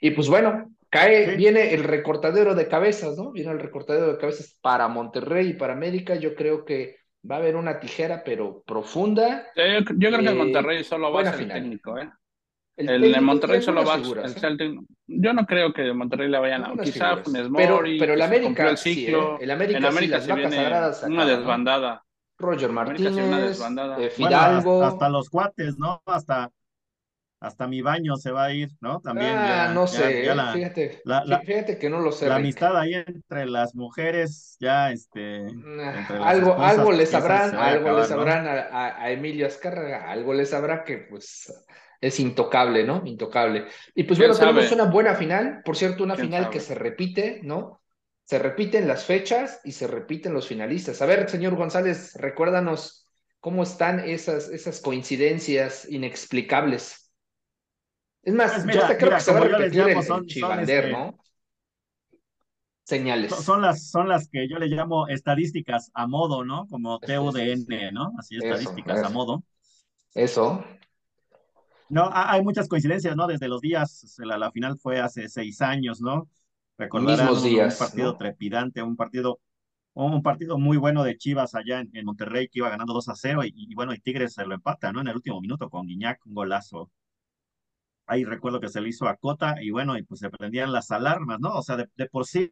Y pues bueno, cae, viene el recortadero de cabezas, ¿no? Viene el recortadero de cabezas para Monterrey y para América. Yo creo que va a haber una tijera, pero profunda. Yo, creo que el Monterrey solo va a ser el técnico, ¿eh? El, de Monterrey solo va a ser ¿eh? Yo no creo que Monterrey le vayan a. Quizá Funes Mori. Pero, el América. El ciclo. ¿eh? El América, en América sí, las Una desbandada. Roger Martínez, eh, Fidalgo. hasta, los cuates, ¿no? Hasta, hasta mi baño se va a ir, ¿no? También. Ah, no sé, fíjate, fíjate que no lo sé. La amistad ahí entre las mujeres, ya, este. algo, algo le sabrán, algo le sabrán a, Emilio Azcárraga, algo le sabrá que, pues, es intocable, ¿no? Intocable. Y pues bueno, tenemos una buena final, por cierto, una final que se repite, ¿no? Se repiten las fechas y se repiten los finalistas. A ver, señor González, recuérdanos cómo están esas, esas coincidencias inexplicables. Es más, pues yo hasta creo que se va a repetir el, son, Chivander, este, ¿no? Señales. Son las, son las que yo le llamo estadísticas a modo, ¿no? Como TUDN, ¿no? Así, estadísticas a modo. Eso. No, hay muchas coincidencias, ¿no? Desde los días, la, la final fue hace seis años, ¿no? Recordarán un, días, un partido trepidante, un partido un partido muy bueno de Chivas allá en, Monterrey que iba ganando 2 a 0 y, y, bueno, y Tigres se lo empata, ¿no? En el último minuto con Guiñac, un golazo ahí recuerdo que se le hizo a Cota y bueno, y pues se prendían las alarmas, ¿no? O sea, de, por sí,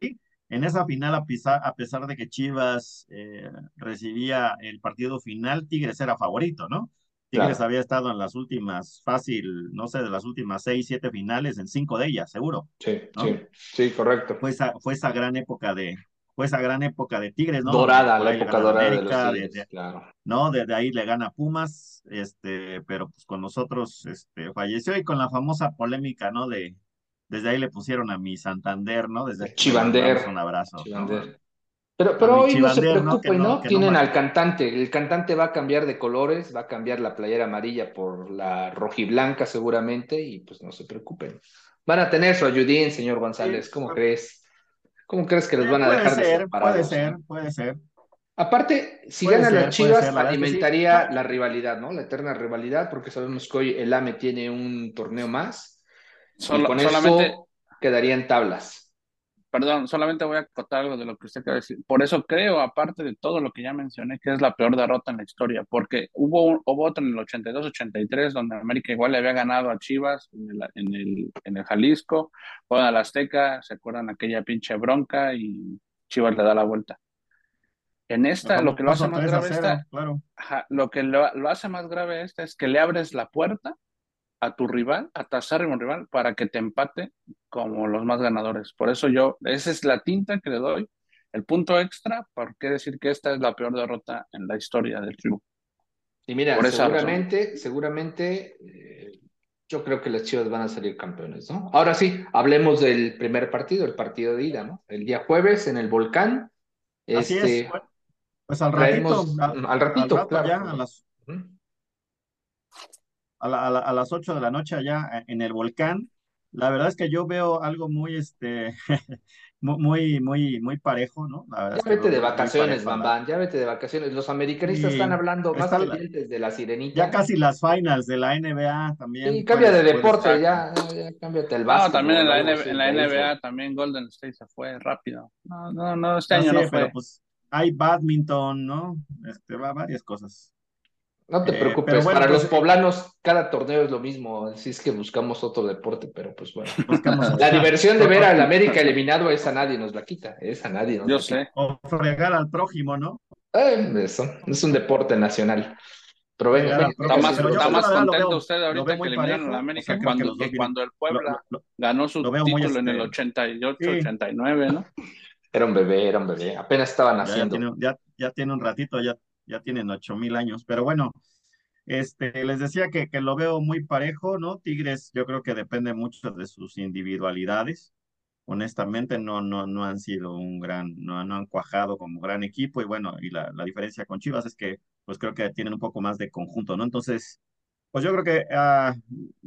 en esa final, a pesar, a pesar de que Chivas eh, recibía el partido final, Tigres era favorito, ¿no? Tigres había estado en las últimas, fácil, no sé, de las últimas seis, siete finales, en cinco de ellas, seguro. Sí, sí, sí, correcto. Fue esa, fue esa gran época de, fue esa gran época de Tigres, ¿no? Dorada, la época dorada de los Tigres, claro. ¿no? Desde ahí le gana Pumas, este, pero pues con nosotros este, falleció y con la famosa polémica, ¿no? De, desde ahí le pusieron a mi Santander, ¿no? Desde Chivander. Un abrazo. Pero, pero hoy no se preocupen, ¿no? Tienen al cantante. El cantante va a cambiar de colores, va a cambiar la playera amarilla por la rojiblanca seguramente y pues no se preocupen. Van a tener su ayudín, señor González, ¿cómo crees? ¿Cómo crees que los van a dejar ser, Puede ser, puede ser. Aparte, si ganan las Chivas, alimentaría la rivalidad, ¿no? La eterna rivalidad, porque sabemos que hoy el AME tiene un torneo más. y con solamente... eso quedarían tablas perdón, solamente voy a acotar algo de lo que usted quiere decir. Por eso creo, aparte de todo lo que ya mencioné, que es la peor derrota en la historia, porque hubo, un, hubo otro en el 82-83, donde América igual le había ganado a Chivas en el, en el, en el Jalisco, fueron a la Azteca, se acuerdan aquella pinche bronca y Chivas le da la vuelta. En esta, lo que lo hace más grave esta, lo que lo, lo, hace más grave esta es que le abres la puerta a tu rival, a tu rival, para que te empate como los más ganadores. Por eso yo, esa es la tinta que le doy, el punto extra, ¿por qué decir que esta es la peor derrota en la historia del club? Y mira, seguramente, seguramente, eh, yo creo que las Chivas van a salir campeones, ¿no? Ahora sí, hablemos del primer partido, el partido de ida, ¿no? El día jueves en el Volcán. Así es. Este, pues al ratito, al, ratito, claro. a las, a, las 8 de la noche allá eh, en el volcán. La verdad es que yo veo algo muy, este, <laughs> muy, muy, muy parejo, ¿no? ya vete de vacaciones, Bambán, ya vete de vacaciones. Los americanistas están hablando más pendientes de la sirenita. Ya casi las finals de la NBA también. Sí, cambia de deporte, ya, ya, cámbiate el básquet. No, también en la, en la NBA también Golden State se fue rápido. No, no, no, este año no fue. Pero pues hay badminton, ¿no? Este, va, varias cosas. No te eh, preocupes, para los pues, poblanos cada torneo es lo mismo, así es que buscamos otro deporte, pero pues bueno. <laughs> la diversión de ver al América eliminado, esa nadie nos la quita, esa nadie nos Yo sé. O fregar al prójimo, ¿no? Eh, eso, es un deporte nacional. Pero venga, está más, está más contento usted ahorita que eliminaron a la América cuando, el Puebla ganó su título en el 88, 89, ¿no? Era un bebé, era un bebé. Apenas Ya, ya naciendo. tiene, ya, ya tiene un ratito, ya, ya tienen ocho mil años. Pero bueno, este, les decía que, que lo veo muy parejo, ¿no? Tigres, yo creo que depende mucho de sus individualidades. Honestamente, no, no, no han sido un gran, no, no han cuajado como gran equipo. Y bueno, y la, la diferencia con Chivas es que, pues creo que tienen un poco más de conjunto, ¿no? Entonces, pues yo creo que ah,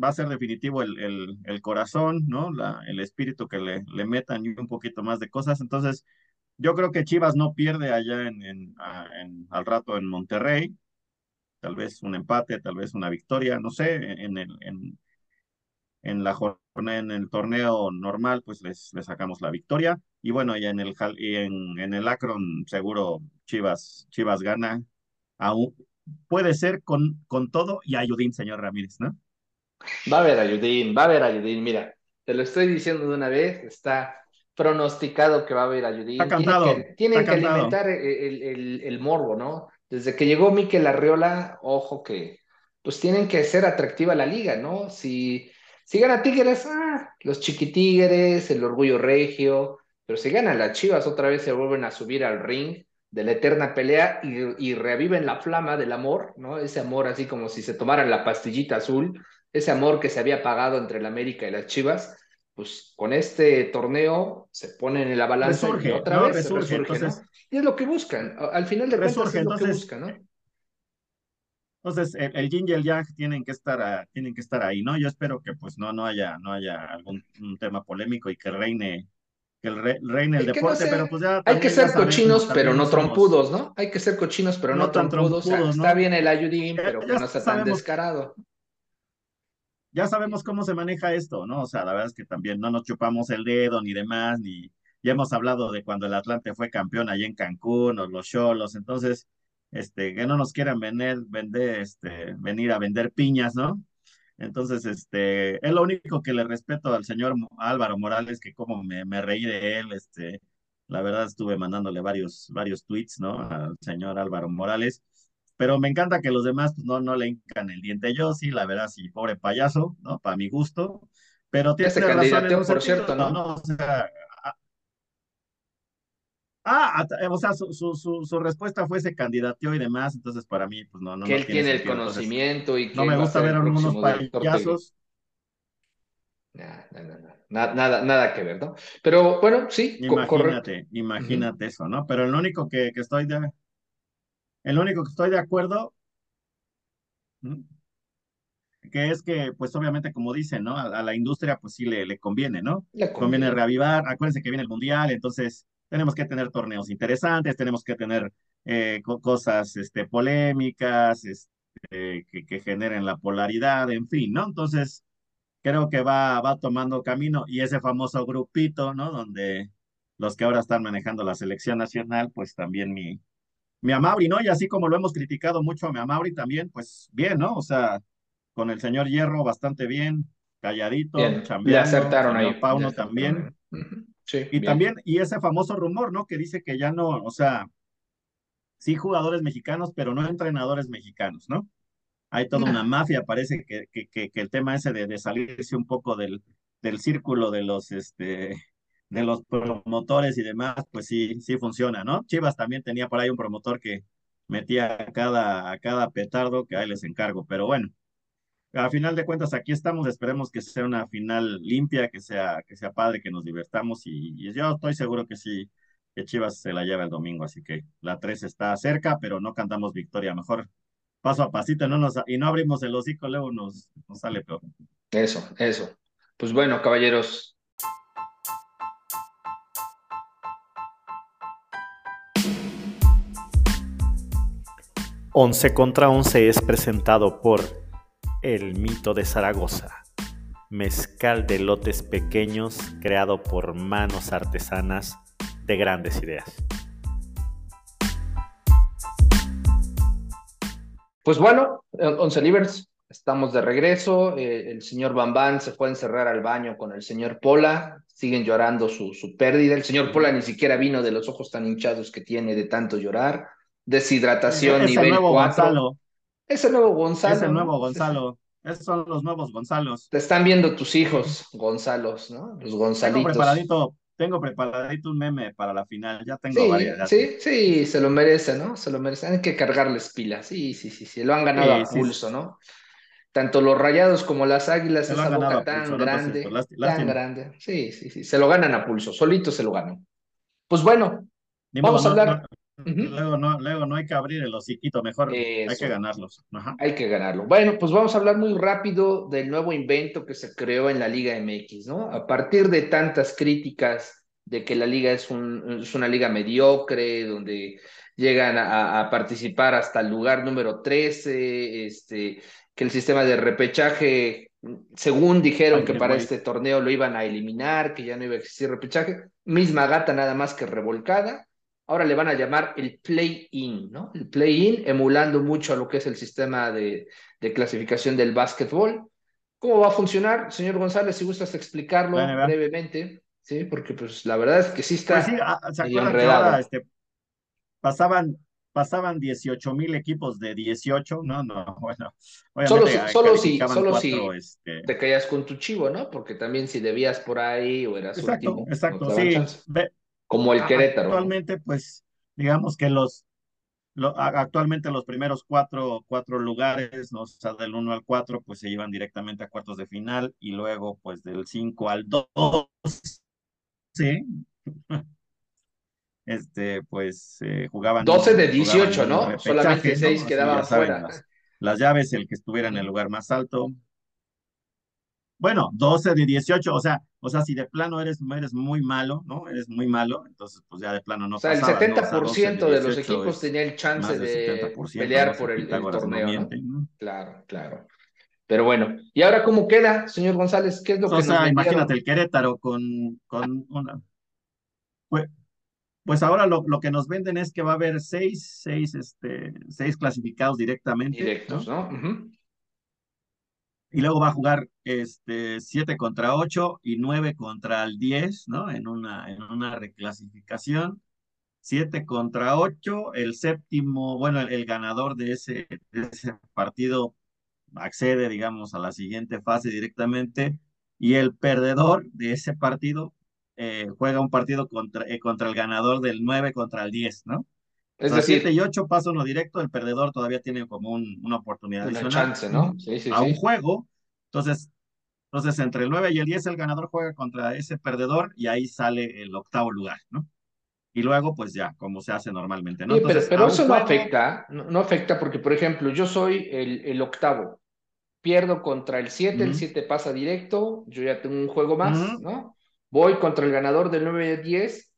va a ser definitivo el, el, el corazón, ¿no? La, el espíritu que le, le metan y un poquito más de cosas. Entonces, yo creo que Chivas no pierde allá en, al rato en Monterrey. Tal vez un empate, tal vez una victoria, no sé, en el, en, en la jornada, en el torneo normal, pues les, les sacamos la victoria. Y bueno, ya en el, y en, el Akron seguro Chivas, Chivas gana. Puede ser con, con todo y ayudín, señor Ramírez, ¿no? Va a haber ayudín, va a haber ayudín. Mira, te lo estoy diciendo de una vez, está pronosticado que va a haber. Está Tienen cantado, que, tienen está que cantado. alimentar el, el- el morbo, ¿no? Desde que llegó Mikel Arriola, ojo que, pues tienen que ser atractiva la liga, ¿no? Si, si gana Tigres, ah, los chiquitigres, el orgullo regio, pero si gana las Chivas, otra vez se vuelven a subir al ring de la eterna pelea y, y reviven la flama del amor, ¿no? Ese amor así como si se tomaran la pastillita azul ese amor que se había pagado entre el América y las Chivas, pues con este torneo se ponen en la balanza y otra ¿no? vez Resurge, resurge, ¿no? entonces- Y es lo que buscan, al final de cuentas es lo que buscan, ¿no? Entonces, el, el yin y el yang tienen que estar, a- tienen que estar ahí, ¿no? Yo espero que pues no, no haya, no haya algún un tema polémico y que reine, que el re- reine el no deporte, sea- pero pues ya Hay que ser sabemos, cochinos, pero no trompudos, ¿no? Hay que ser cochinos, pero no, trompudos. O sea, trompudos, está bien el ayudín, Ya- pero que no sea tan sabemos. descarado. Ya sabemos cómo se maneja esto, ¿no? O sea, la verdad es que también no nos chupamos el dedo ni demás, ni ya hemos hablado de cuando el Atlante fue campeón allí en Cancún o los Cholos, entonces, este, que no nos quieran vender, vender, este, venir a vender piñas, ¿no? Entonces, este, es lo único que le respeto al señor Álvaro Morales, que como me, me reí de él, este, la verdad estuve mandándole varios, varios tweets, ¿no? Al señor Álvaro Morales, pero me encanta que los demás pues, no, no le hincan el diente. Yo sí, la verdad, sí, pobre payaso, ¿no? Para mi gusto, pero tiene se razón en candidateó, un por sentido, cierto, ¿no? O sea, Ah, o sea, su, su, su, su respuesta fue se candidateó y demás, entonces para mí, pues no, no, que no él tiene tiene el sentido. Conocimiento y que no me a gusta ver el a unos payasos. Nah, nah, nah, nah. Na- Nada, nada que ver, ¿no? Pero bueno, sí. Imagínate, imagínate eso, ¿no? Pero lo único que, que estoy de, el único que estoy de acuerdo, que es que, pues obviamente, como dicen, ¿no? A, a la industria, pues sí le, le conviene, ¿no? Le Conviene conviene. reavivar. Acuérdense que viene el mundial, entonces tenemos que tener torneos interesantes, tenemos que tener eh, co- cosas este, polémicas, este, que, que generen la polaridad, en fin, ¿no? Entonces, creo que va, va tomando camino y ese famoso grupito, ¿no? Donde los que ahora están manejando la selección nacional, pues también mi, mi Amauri, ¿no? Y así como lo hemos criticado mucho a mi Amauri también, pues bien, ¿no? O sea, con el señor Hierro bastante bien, calladito, Bien, le chambeando, acertaron ahí. Pauno acertaron también. Sí, Y bien. también, y ese famoso rumor, ¿no? Que dice que ya no, o sea, sí jugadores mexicanos, pero no entrenadores mexicanos, ¿no? Hay toda una <laughs> mafia, parece que, que, que, que el tema ese de, de salirse un poco del, del círculo de los, este, de los promotores y demás, pues sí, sí funciona, ¿no? Chivas también tenía por ahí un promotor que metía a cada, a cada petardo que ahí les encargo, pero bueno, a final de cuentas aquí estamos, esperemos que sea una final limpia, que sea, que sea padre, que nos divertamos y, yo estoy seguro que sí, que Chivas se la lleva el domingo, así que la 3 está cerca, pero no cantamos victoria, mejor paso a pasito no nos, y no abrimos el hocico, luego nos, nos sale peor. Eso, eso. Pues bueno, caballeros, 11 contra 11 es presentado por El Mito de Zaragoza, mezcal de lotes pequeños creado por manos artesanas de grandes ideas. Pues bueno, eh, Once Livers, estamos de regreso. Eh, el señor Bambán se fue a encerrar al baño con el señor Pola. Siguen llorando su, su pérdida. El señor Pola ni siquiera vino de los ojos tan hinchados que tiene de tanto llorar. Deshidratación Es el nivel nuevo 4. Gonzalo, Es el nuevo Gonzalo. es el nuevo. Gonzalo, esos son los nuevos Gonzalos. Te están viendo tus hijos, Gonzalos, ¿no? Los Tengo Gonzalitos. preparadito, tengo preparadito un meme para la final, ya tengo Sí, varias. sí, sí, se lo merece, ¿no? Se lo merece. Hay que cargarles pilas. Sí, sí, sí, sí. Lo han ganado a Sí, sí, pulso, ¿no? Tanto los Rayados como las Águilas, Se esa boca a tan no, grande, tan grande. Sí, sí, sí. Se lo ganan a pulso, solito se lo ganan. Pues bueno, Ni modo, vamos a hablar. Luego, no, luego no hay que abrir el hociquito, mejor hay que ganarlos. Ajá. Hay que ganarlo. Bueno, pues vamos a hablar muy rápido del nuevo invento que se creó en la Liga MX, ¿no? A partir de tantas críticas de que la liga es, un, es una liga mediocre, donde llegan a, a participar hasta el lugar número 13, este, que el sistema de repechaje, según dijeron Ay, que para este torneo lo iban a eliminar, que ya no iba a existir repechaje, misma gata nada más que revolcada. Ahora le van a llamar el play-in, ¿no? El play-in, emulando mucho a lo que es el sistema de, de clasificación del básquetbol. ¿Cómo va a funcionar, señor González? Si gustas explicarlo brevemente, ¿sí? Porque pues la verdad es que sí está Pues sí, ah, ¿se medio acuerdan que ahora enredado. este, pasaban, pasaban 18 mil equipos de 18? No, no, bueno, Solo si, solo si, calificaban solo cuatro, si este, te caías con tu chivo, ¿no? Porque también si debías por ahí o eras Exacto, último, no exacto, daban sí. Ve- Como el a- Querétaro. Actualmente, pues, digamos que los, lo- actualmente los primeros cuatro, cuatro lugares, ¿no? O sea, del 1 al 4, pues se iban directamente a cuartos de final y luego, pues, del 5 al 12, <laughs> este, pues, eh, jugaban. 12 de jugaban 18, el ¿no? Solamente ¿no? seis Así quedaban ya saben, fuera. Las, las llaves, el que estuviera en el lugar más alto. Bueno, 12 de 18, o sea, o sea, si de plano eres, eres muy malo, ¿no? Eres muy malo, entonces pues ya de plano no O sea, el pasabas, ¿no? O sea, 70% 12 de los 18 equipos tenía el chance de 70%, pelear no por el, no torneo, ¿no? ¿no? Claro, claro. Pero bueno, ¿y ahora cómo queda, señor González? ¿Qué es lo que O nos sea, imagínate el Querétaro con, con una... Pues, pues ahora lo, lo que nos venden es que va a haber seis, seis, este, seis clasificados directamente, ¿no? Directos, ¿no? Ujú. Y luego va a jugar este, 7 contra 8 y 9 contra el 10, ¿no? En una, en una reclasificación. 7 contra 8, el séptimo, bueno, el, el ganador de ese, de ese partido accede, digamos, a la siguiente fase directamente y el perdedor de ese partido eh, juega un partido contra, eh, contra el ganador del 9 contra el 10, ¿no? Es O sea, 7 decir, y 8 pasa uno directo, el perdedor todavía tiene como un, una oportunidad una adicional chance, ¿no? Sí, sí, a un sí. juego. Entonces, entonces, entre el 9 y el 10, el ganador juega contra ese perdedor y ahí sale el octavo lugar, ¿no? Y luego, pues ya, como se hace normalmente, ¿no? Sí, pero, Entonces, pero un eso no juego- afecta, no, no afecta porque, por ejemplo, yo soy el, el octavo, pierdo contra el 7, el Ujú. 7 pasa directo, yo ya tengo un juego más, Ujú. ¿no? Voy contra el ganador del 9 y 10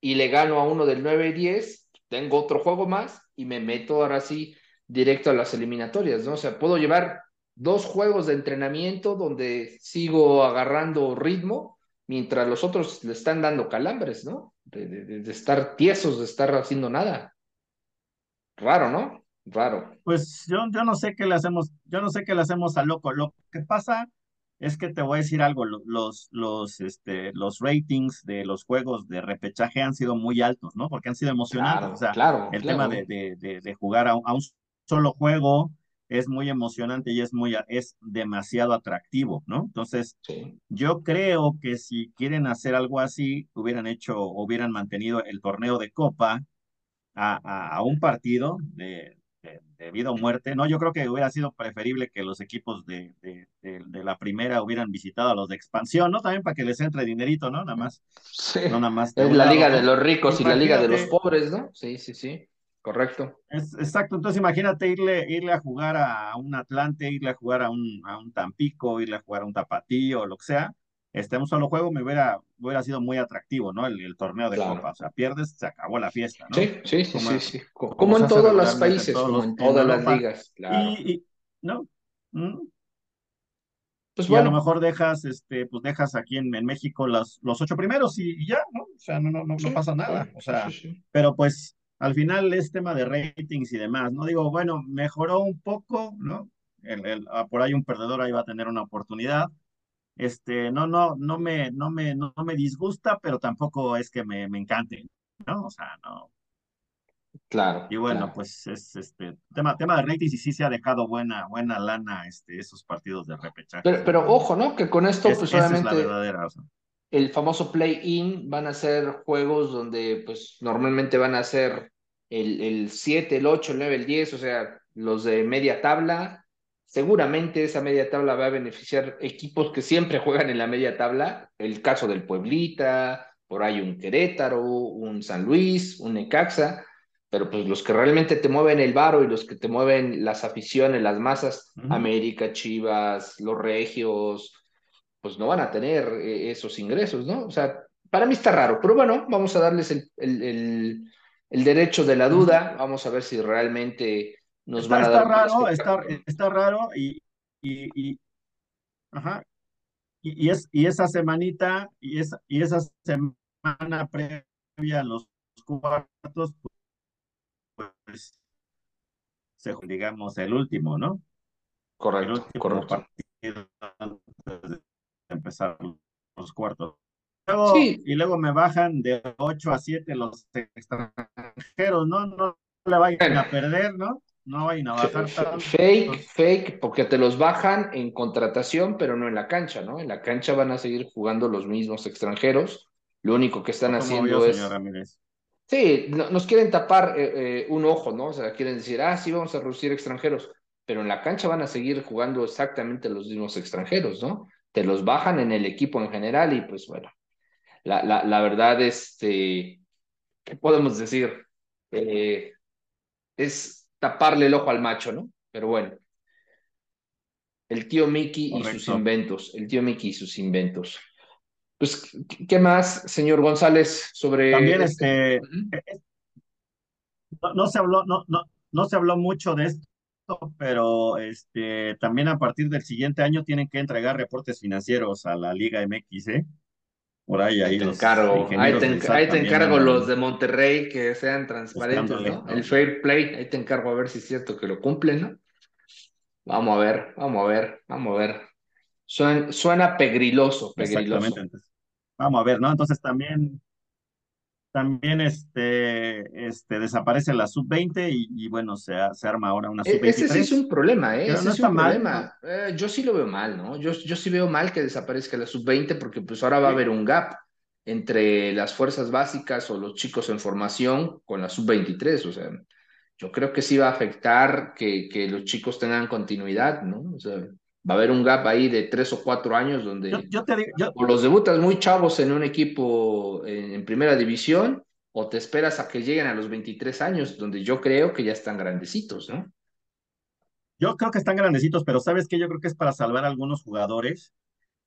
y le gano a uno del 9 y 10, tengo otro juego más y me meto ahora sí directo a las eliminatorias, ¿no? O sea, puedo llevar dos juegos de entrenamiento donde sigo agarrando ritmo mientras los otros le están dando calambres, ¿no? De, de- estar tiesos, de estar haciendo nada. Raro, ¿no? Raro. Pues yo, yo no sé qué le hacemos, yo no sé qué le hacemos al loco. Lo que pasa es que te voy a decir algo, lo- los, los, este, los ratings de los juegos de repechaje han sido muy altos, ¿no? Porque han sido emocionantes. Claro, O sea, claro, el claro. tema de, de, de, de jugar a un, a un solo juego es muy emocionante y es muy, es demasiado atractivo, ¿no? Entonces, Sí. yo creo que si quieren hacer algo así, hubieran hecho, hubieran mantenido el torneo de Copa a, a, a un partido de, de, de vida o muerte. No, yo creo que hubiera sido preferible que los equipos de, de, de, la primera hubieran visitado a los de expansión, ¿no? También para que les entre dinerito, ¿no? Nada más, Sí. no nada más Es un la liga de los ricos y la liga de los pobres, ¿no? Sí, sí, sí. Correcto. Es, exacto, entonces imagínate irle, irle a jugar a un Atlante, irle a jugar a un, a un Tampico, irle a jugar a un Tapatío, o lo que sea. Este, un solo juego me hubiera, hubiera sido muy atractivo, ¿no? El, el torneo de Claro. Copa. O sea, pierdes, se acabó la fiesta, ¿no? Sí, sí, sí, Como- sí, sí. Co- como en todos los en países, todos como los- en en todas las Europa. ligas, claro. Y, y- ¿no? Mm. Pues Y a lo bueno, mejor dejas, este, pues dejas aquí en, en México los, los ocho primeros y, y ya, ¿no? O sea, no, no, no, pasa nada. O sea, sí, sí. pero pues al final es tema de ratings y demás, ¿no? Digo, bueno, mejoró un poco, ¿no? El, el- ah, por ahí un perdedor ahí va a tener una oportunidad. Este, no, no, no me, no me, no, me disgusta, pero tampoco es que me, me encante, ¿no? O sea, no. Claro. Y bueno, claro. pues es este tema, tema de ratings y sí se ha dejado buena, buena lana este, esos partidos de repechaje. Pero, pero ojo, ¿no? Que con esto, Es- pues esa es la obviamente, verdadera. o sea. el famoso play-in van a ser juegos donde pues normalmente van a ser el, el 7, el 8, el 9, el 10, o sea, los de media tabla. Seguramente esa media tabla va a beneficiar equipos que siempre juegan en la media tabla. El caso del Pueblita, por ahí un Querétaro, un San Luis, un Necaxa pero pues los que realmente te mueven el varo y los que te mueven las aficiones, las masas, América, Chivas, los Regios, pues no van a tener eh, esos ingresos, ¿no? O sea, para mí está raro, pero bueno, vamos a darles el, el, el, derecho de la duda, vamos a ver si realmente nos van a dar... Raro, está, está raro y, y, y, ajá, y, y, es, y esa semanita, y, esa y esa semana previa a los cuartos, pues, digamos, el último, ¿no? Correcto, correcto. empezar los cuartos. Y luego me bajan de 8 a 7 los extranjeros, ¿no? No la vayan a perder, ¿no? No vayan a bajar tanto. Fake, fake, porque te los bajan en contratación, pero no en la cancha, ¿no? En la cancha van a seguir jugando los mismos extranjeros. Lo único que están haciendo es. Sí, nos quieren tapar eh, eh, un ojo, ¿no? O sea, quieren decir, ah, sí, vamos a reducir extranjeros, pero en la cancha van a seguir jugando exactamente los mismos extranjeros, ¿no? Te los bajan en el equipo en general y pues bueno, la, la, la verdad, este, ¿qué podemos decir? Eh, es taparle el ojo al macho, ¿no? Pero bueno, el tío Mickey y sus inventos, el tío Mickey y sus inventos. Pues, ¿qué más, señor González, sobre... También, este, este no, se habló, no, no, no se habló mucho de esto, pero este, también a partir del siguiente año tienen que entregar reportes financieros a la Liga MX, ¿eh? Por ahí, ahí, te encargo, ahí te, encargo los de Monterrey que sean transparentes, ¿no? El fair play, ahí te encargo a ver si es cierto que lo cumplen, ¿no? Vamos a ver, vamos a ver, vamos a ver. Suena, suena pegriloso, pegriloso. Vamos a ver, ¿no? Entonces también, también este, este, desaparece la sub-20 y, bueno, se, se, arma ahora una sub-23. E, ese sí es un problema, ¿eh? Ese es un problema. Eh, yo sí lo veo mal, ¿no? Yo, yo sí veo mal que desaparezca la sub-20 porque pues ahora va a haber un gap entre las fuerzas básicas o los chicos en formación con la sub-23, o sea, yo creo que sí va a afectar que, que los chicos tengan continuidad, ¿no? O sea, va a haber un gap ahí de tres o cuatro años donde yo, te digo, o los debutas muy chavos en un equipo en, primera división o te esperas a que lleguen a los 23 años, donde yo creo que ya están grandecitos, ¿no? Yo creo que están grandecitos, pero ¿sabes qué? Yo creo que es para salvar a algunos jugadores.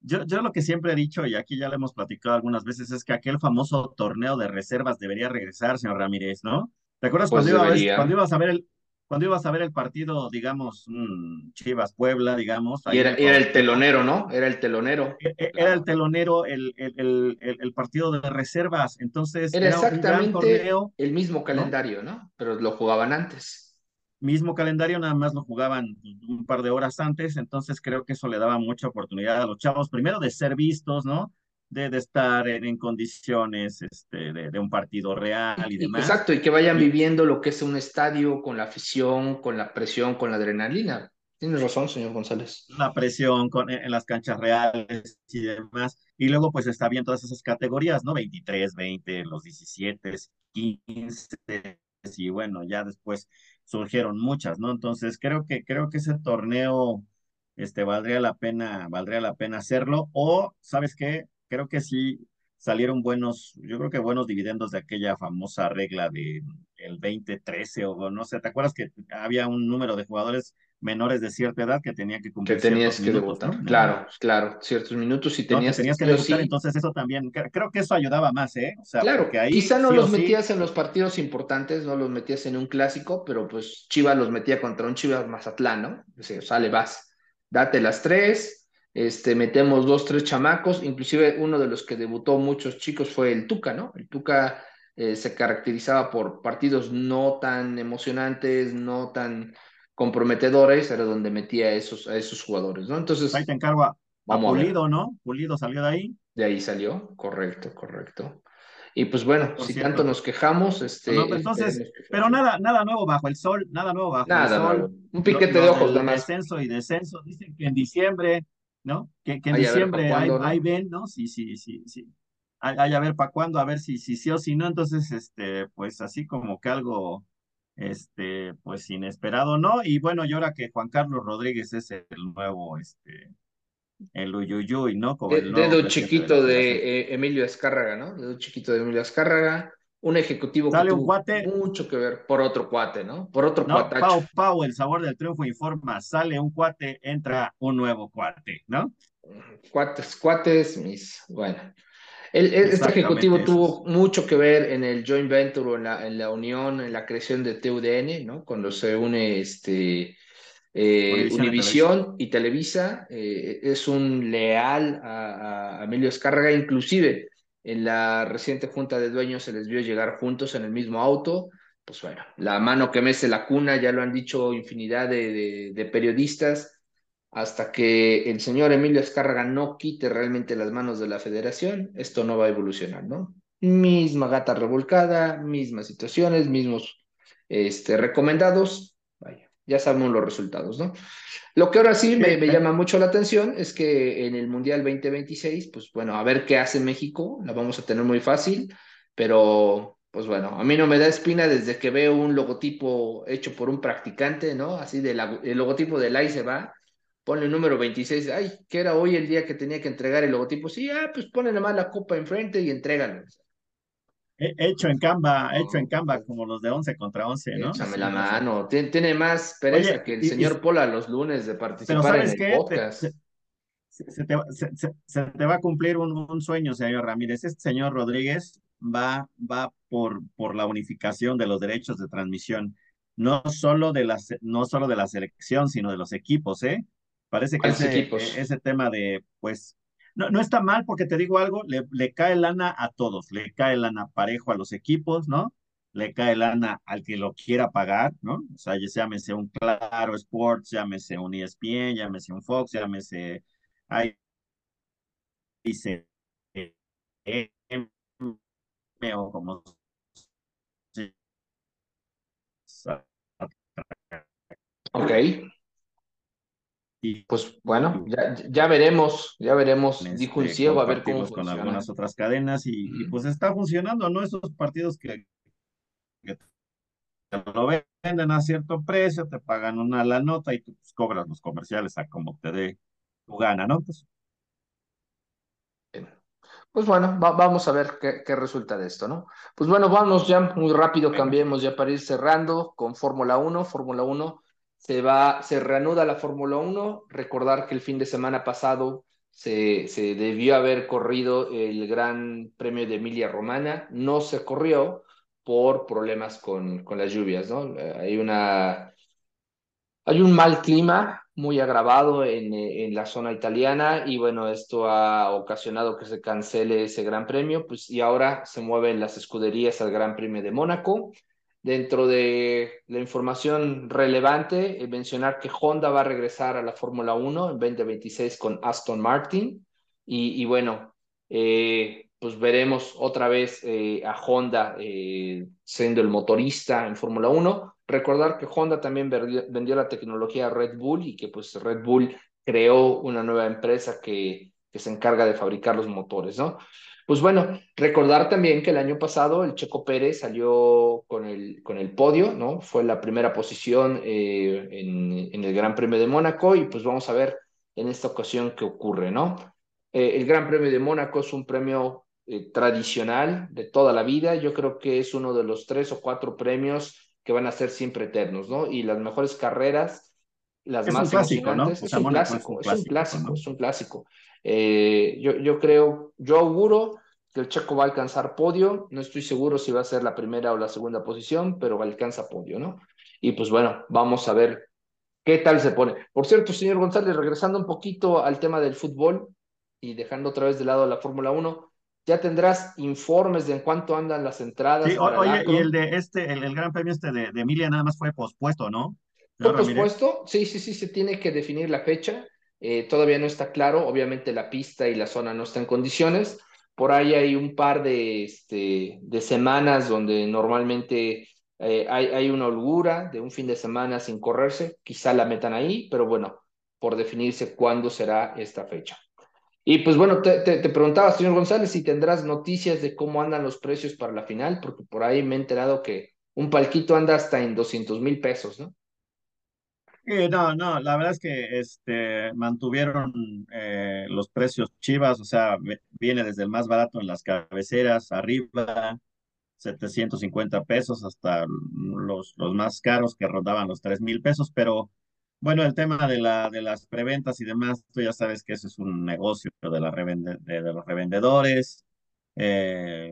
Yo, yo lo que siempre he dicho, y aquí ya lo hemos platicado algunas veces, es que aquel famoso torneo de reservas debería regresar, señor Ramírez, ¿no? ¿Te acuerdas pues cuando, cuando ibas a ver el, cuando ibas a ver el partido, digamos, mm, Chivas Puebla, digamos. Y era, el telonero, ¿no? Era el telonero. E, e, era el telonero, el, el, el, partido de reservas. Entonces, era, exactamente el mismo calendario, ¿no? Pero lo jugaban antes. Mismo calendario, nada más lo jugaban un par de horas antes. Entonces, creo que eso le daba mucha oportunidad a los chavos, primero de ser vistos, ¿no? De, estar en, condiciones este, de, un partido real y demás. Exacto, y que vayan viviendo lo que es un estadio con la afición, con la presión, con la adrenalina. Tienes razón, señor González. La presión con, en, las canchas reales y demás. Y luego, pues está bien todas esas categorías, ¿no? 23, 20, los 17, 15, y bueno, ya después surgieron muchas, ¿no? Entonces, creo que, creo que ese torneo este, valdría la pena, valdría la pena hacerlo. O, ¿sabes qué? Creo que sí salieron buenos, yo creo que buenos dividendos de aquella famosa regla de el 2013 o no sé, ¿te acuerdas que había un número de jugadores menores de cierta edad que tenía que cumplir que tenías que debutar claro claro ciertos minutos y tenías, que, tenías que debutar entonces eso también creo que eso ayudaba más eh o sea claro ahí quizá no los metías en los partidos importantes no los metías en un clásico pero pues Chivas los metía contra un Chivas Mazatlán no o sea, sale vas date las tres este, metemos dos, tres chamacos, inclusive uno de los que debutó muchos chicos fue el Tuca, ¿no? El Tuca eh, se caracterizaba por partidos no tan emocionantes, no tan comprometedores, era donde metía a esos, a esos jugadores, ¿no? Entonces... Ahí te encargo a, Pulido, ¿no? Pulido salió de ahí. De ahí salió, correcto, correcto. Y pues bueno, si tanto nos quejamos, este. No, pues entonces, pero nada, nada nuevo bajo el sol, nada nuevo bajo el sol. Un piquete de ojos, nada más. Descenso y descenso. Dicen que en diciembre ¿no? Que, en diciembre ahí, ven, ¿no? Sí, sí, sí, sí. Hay, a ver para cuándo, a ver si, si sí o si no, entonces, este, pues así como que algo, este, pues inesperado, ¿no? Y bueno, y ahora que Juan Carlos Rodríguez es el nuevo, este, el Uyuyuy, ¿no? Como el dedo chiquito de, eh, Emilio Escárraga, ¿no? Dedo chiquito de Emilio Escárraga, un ejecutivo que tuvo mucho que ver por otro cuate, ¿no? Por otro no, Pau, Pau, el sabor del triunfo informa, sale un cuate, entra un nuevo cuate, ¿no? Cuates, cuates, mis, bueno. este ejecutivo tuvo mucho que ver en el joint venture o en la, en la unión, en la creación de TUDN, ¿no? Cuando se une este eh, Univisión y Televisa, eh, es un leal a, a Emilio Escárraga, inclusive en la reciente junta de dueños se les vio llegar juntos en el mismo auto. Pues bueno, la mano que mece la cuna, ya lo han dicho infinidad de, periodistas, hasta que el señor Emilio Escárraga no quite realmente las manos de la federación, esto no va a evolucionar, ¿no? Misma gata revolcada, mismas situaciones, mismos este, recomendados, ya sabemos los resultados, ¿no? Lo que ahora sí me, me, llama mucho la atención es que en el Mundial 2026, pues bueno, a ver qué hace México, la vamos a tener muy fácil, pero pues bueno, a mí no me da espina desde que veo un logotipo hecho por un practicante, ¿no? Así de el logotipo del AI se va, ponle el número 26, ay, que era hoy el día que tenía que entregar el logotipo, sí, ah, pues ponle nada más la copa enfrente y entrégalo. Hecho en Canva, hecho en Canva, como los de 11 contra 11, ¿no? Échame la mano. Tiene más pereza que el señor Pola los lunes de participar en el podcast. Se, te, va a cumplir un, sueño, señor Ramírez. Este señor Rodríguez va, va por, por la unificación de los derechos de transmisión, no solo de la, no solo de la selección, sino de los equipos, ¿eh? Parece que ese, ese tema de, pues, no, no está mal porque te digo algo, le, le cae lana a todos, le cae lana parejo a los equipos, ¿no? Le cae lana al que lo quiera pagar, ¿no? O sea, ya llámese un Claro Sports, llámese un ESPN, llámese un Fox, llámese dice o como Ok pues bueno, ya, ya veremos, ya veremos, dijo un este, ciego, a ver cómo funciona. Con algunas otras cadenas y, pues está funcionando, ¿no? Esos partidos que, te lo venden a cierto precio, te pagan una la nota y tú pues, cobras los comerciales a como te dé tu gana, ¿no? Pues, pues bueno, vamos a ver qué, qué, resulta de esto, ¿no? Pues bueno, vamos ya muy rápido, cambiemos ya para ir cerrando con Fórmula 1. Fórmula 1 se va, se reanuda la Fórmula 1. Recordar que el fin de semana pasado se, se debió haber corrido el Gran Premio de Emilia Romana, no se corrió por problemas con, con las lluvias, ¿no? Hay una hay un mal clima muy agravado en, en, la zona italiana y bueno, esto ha ocasionado que se cancele ese gran premio, pues y ahora se mueven las escuderías al Gran Premio de Mónaco. Dentro de la información relevante, eh, mencionar que Honda va a regresar a la Fórmula 1 en 2026 con Aston Martin. Y, bueno, eh, pues veremos otra vez eh, a Honda siendo el motorista en Fórmula 1. Recordar que Honda también vendió, la tecnología Red Bull y que pues Red Bull creó una nueva empresa que, que se encarga de fabricar los motores, ¿no? Pues bueno, recordar también que el año pasado el Checo Pérez salió con el, con el podio, ¿no? Fue la primera posición eh, en, en, el Gran Premio de Mónaco y pues vamos a ver en esta ocasión qué ocurre, ¿no? Eh, el Gran Premio de Mónaco es un premio eh, tradicional de toda la vida, yo creo que es uno de los tres o cuatro premios que van a ser siempre eternos, ¿no? Y las mejores carreras, las más emocionantes, es, un clásico, es un clásico, es un clásico. Eh, yo, yo creo, yo auguro que el Checo va a alcanzar podio. No estoy seguro si va a ser la primera o la segunda posición, pero alcanza podio, ¿no? Y pues bueno, vamos a ver qué tal se pone. Por cierto, señor González, regresando un poquito al tema del fútbol y dejando otra vez de lado la Fórmula 1, ya tendrás informes de en cuánto andan las entradas. Sí, oye, y el de este, el, Gran Premio este de, de, Emilia nada más fue pospuesto, ¿no? ¿Fue pospuesto? Sí, sí, sí, se tiene que definir la fecha. Eh, todavía no está claro, obviamente la pista y la zona no están en condiciones. Por ahí hay un par de, este, de semanas donde normalmente eh, hay, hay, una holgura de un fin de semana sin correrse, quizá la metan ahí, pero bueno, por definirse cuándo será esta fecha. Y pues bueno, te, te, preguntaba, señor González, si tendrás noticias de cómo andan los precios para la final, porque por ahí me he enterado que un palquito anda hasta en 200 mil pesos, ¿no? No, no, la verdad es que este, mantuvieron eh, los precios chivas, o sea, viene desde el más barato en las cabeceras, arriba, 750 pesos, hasta los, los más caros que rondaban los 3 mil pesos, pero bueno, el tema de, la, de las preventas y demás, tú ya sabes que eso es un negocio de, la revende, de, los revendedores, eh,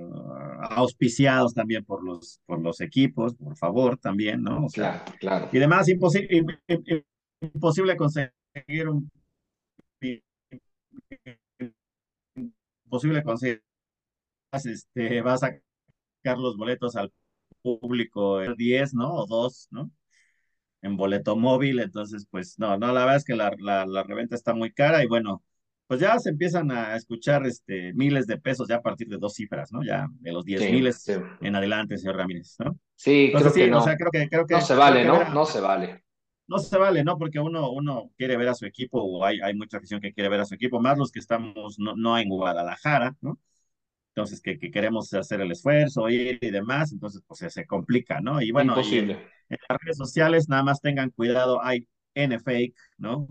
auspiciados también por los, por los equipos, por favor, también, ¿no? claro, claro. Y demás, imposible, imposible conseguir un... Imposible conseguir... Este, vas a sacar los boletos al público el 10, ¿no? O 2, ¿no? En boleto móvil, entonces, pues, no, no, la verdad es que la, la, la reventa está muy cara y bueno, pues ya se empiezan a escuchar este, miles de pesos ya a partir de dos cifras, ¿no? Ya de los diez miles en adelante, señor Ramírez, ¿no? Sí, creo que no. O sea, creo que, creo que, no se vale, ¿no? no se vale. No se vale, ¿no? Porque uno, uno quiere ver a su equipo, o hay, hay mucha afición que quiere ver a su equipo, más los que estamos no, no en Guadalajara, ¿no? Entonces, que, que, queremos hacer el esfuerzo, ir y demás, entonces, pues se, complica, ¿no? Y bueno, en las redes sociales, nada más tengan cuidado, hay N fake, ¿no?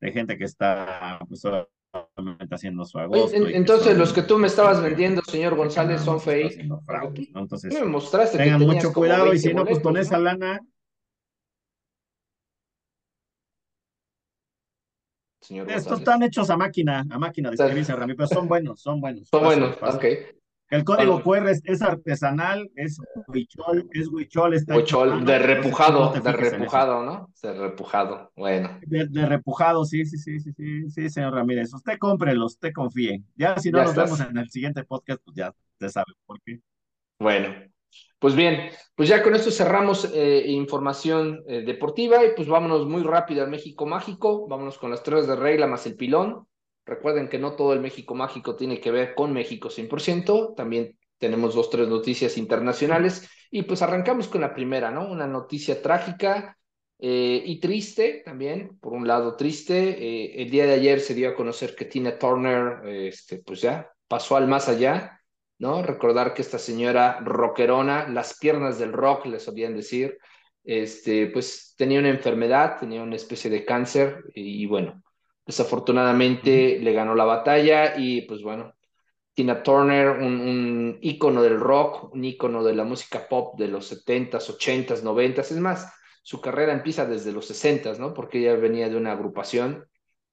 De gente que está pues, haciendo su agosto. entonces, los que tú me estabas vendiendo, señor González, son fake. Entonces, me mostraste tengan mucho cuidado y si no, pues con esa lana. Señor Estos están hechos a máquina, a máquina de escribirse, pero son buenos, son buenos. Son buenos, ok. El código QR es, artesanal, es huichol, es huichol. Está huichol, de repujado, de repujado, ¿no? De repujado, bueno. De, repujado, sí, sí, sí, sí, sí, sí, señor Ramírez. Usted cómprelos, usted confíe. Ya si no nos vemos en el siguiente podcast, pues ya usted sabe por qué. Bueno, pues bien, pues ya con esto cerramos eh, información eh, deportiva y pues vámonos muy rápido al México Mágico, vámonos con las tres de regla más el pilón. Recuerden que no todo el México mágico tiene que ver con México 100%, también tenemos dos, tres noticias internacionales y pues arrancamos con la primera, ¿no? Una noticia trágica eh, y triste también, por un lado triste, eh, el día de ayer se dio a conocer que Tina Turner, este, pues ya pasó al más allá, ¿no? Recordar que esta señora rockerona, las piernas del rock, le solían decir, este, pues tenía una enfermedad, tenía una especie de cáncer y bueno, Desafortunadamente le ganó la batalla y pues bueno, Tina Turner, un, ícono del rock, un ícono de la música pop de los 70s, 80s, 90s, es más, su carrera empieza desde los 60s, ¿no? Porque ella venía de una agrupación,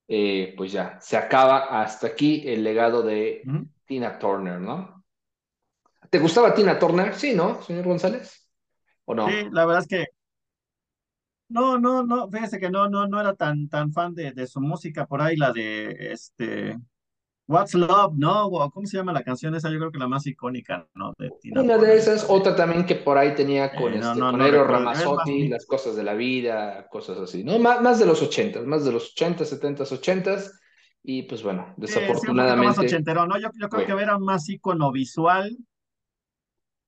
eh, pues ya, se acaba hasta aquí el legado de Tina Turner, ¿no? ¿Te gustaba Tina Turner? Sí, ¿no, señor González? ¿O no? Sí, la verdad es que no, no, no, fíjese que no, no, no era tan, tan fan de, de su música por ahí, la de este What's Love, ¿no? ¿Cómo se llama la canción esa? Yo creo que la más icónica, ¿no? De Una de esas, otra también que por ahí tenía con, eh, este, con Eero Ramazzotti, las cosas de la vida, cosas así, ¿no? Más, más de los ochentas, más de los ochentas, setentas, ochentas, y pues bueno, desafortunadamente. más ochentero, ¿no? Yo, yo creo que era más icono visual.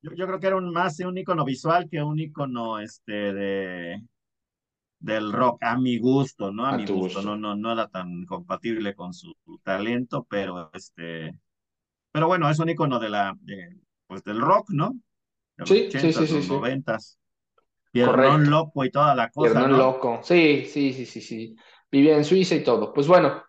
Yo, yo creo que era un, más un icono visual que un icono este, de, del rock, a mi gusto, ¿no? A, mi gusto, No, no, no era tan compatible con su talento, pero este, pero bueno, es un icono de la, pues del rock, ¿no? sí, sí, sí, sí, noventas. Piernón loco y toda la cosa. Piernón loco, sí, sí, sí, sí, sí. Vivía en Suiza y todo. Pues bueno,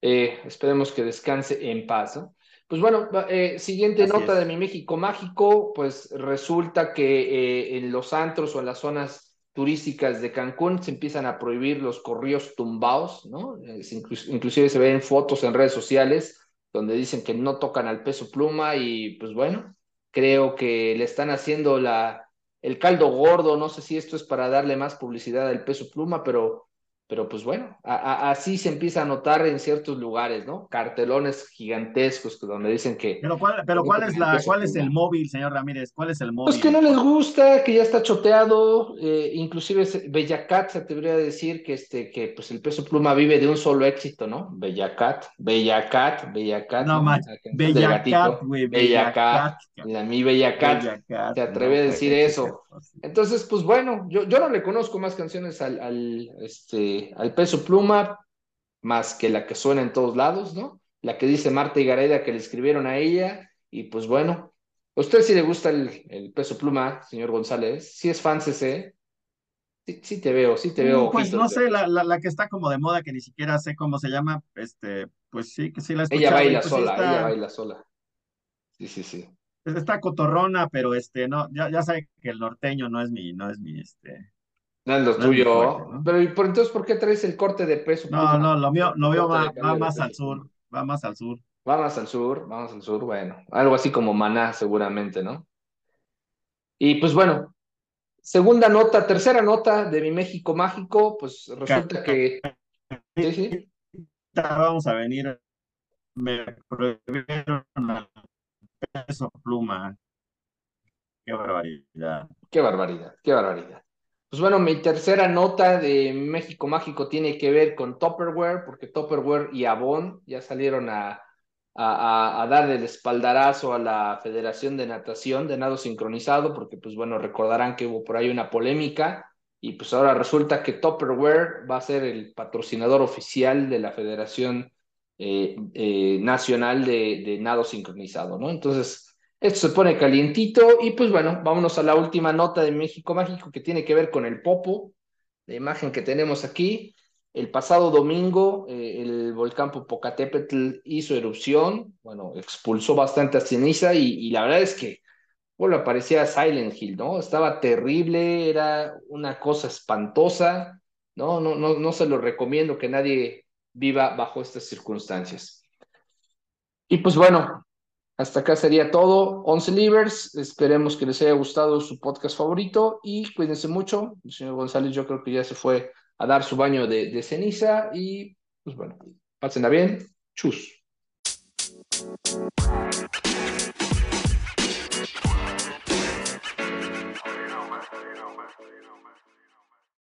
eh, esperemos que descanse en paz, ¿no? Pues bueno, eh, siguiente nota de mi México mágico, pues resulta que eh, en los antros o en las zonas turísticas de Cancún se empiezan a prohibir los corrillos tumbados, ¿no? inclusive se ven fotos en redes sociales donde dicen que no tocan al peso pluma y pues bueno, creo que le están haciendo la, el caldo gordo, no sé si esto es para darle más publicidad al peso pluma, pero pero pues bueno, así se empieza a notar en ciertos lugares, ¿no? Cartelones gigantescos donde dicen que... Pero cuál, pero cuál es la, cuál es el móvil, señor Ramírez, cuál es el móvil. Pues que no les gusta, que ya está choteado, eh, inclusive Bellacat se te debería decir que este, que pues el peso pluma vive de un solo éxito, ¿no? Bellacat, Bellacat, Bellacat. No, más, Bellacat, güey, Bellacat. La mi Bellacat, se atreve a decir eso. Entonces, pues bueno, yo, yo no le conozco más canciones al, al este al peso pluma, más que la que suena en todos lados, ¿no? La que dice Marta y Gareda que le escribieron a ella, y pues bueno, ¿a usted sí le gusta el, peso pluma, señor González? ¿Sí es fan CC? Sí, sí te veo, sí te veo. Mm, pues no sé, la, la, que está como de moda, que ni siquiera sé cómo se llama, este, pues sí, que sí la he Ella baila pues sola, ella baila sola. Sí, sí, sí. Está cotorrona, pero este, no, ya, ya sabe que el norteño no es mi, no es mi, este. No es lo tuyo. Pero ¿y por, entonces, ¿por qué traes el corte de peso? No, no, lo mío, lo mío va, va más al sur, va más al sur. Va más al sur, vamos al sur, bueno, algo así como maná seguramente, ¿no? Y pues bueno, segunda nota, tercera nota de mi México mágico, pues resulta que... Sí, sí. Vamos a venir, me prohibieron peso pluma. Qué barbaridad. Qué barbaridad, qué barbaridad. Pues bueno, mi tercera nota de México Mágico tiene que ver con Topperware, porque Topperware y Avon ya salieron a, a, dar el espaldarazo a la Federación de Natación de Nado Sincronizado, porque pues bueno, recordarán que hubo por ahí una polémica y pues ahora resulta que Topperware va a ser el patrocinador oficial de la Federación eh, eh, nacional de, nado sincronizado, ¿no? Entonces, esto se pone calientito y pues bueno, vámonos a la última nota de México Mágico que tiene que ver con el Popo, la imagen que tenemos aquí. El pasado domingo, eh, el volcán Popocatépetl hizo erupción, bueno, expulsó bastante ceniza y, la verdad es que, bueno, parecía Silent Hill, ¿no? Estaba terrible, era una cosa espantosa, ¿no? No, no, no se lo recomiendo que nadie viva bajo estas circunstancias. Y pues bueno, hasta acá sería todo. 11 Livers, esperemos que les haya gustado su podcast favorito y cuídense mucho. El señor González yo creo que ya se fue a dar su baño de, de ceniza y pues bueno, pásenla bien. Chus.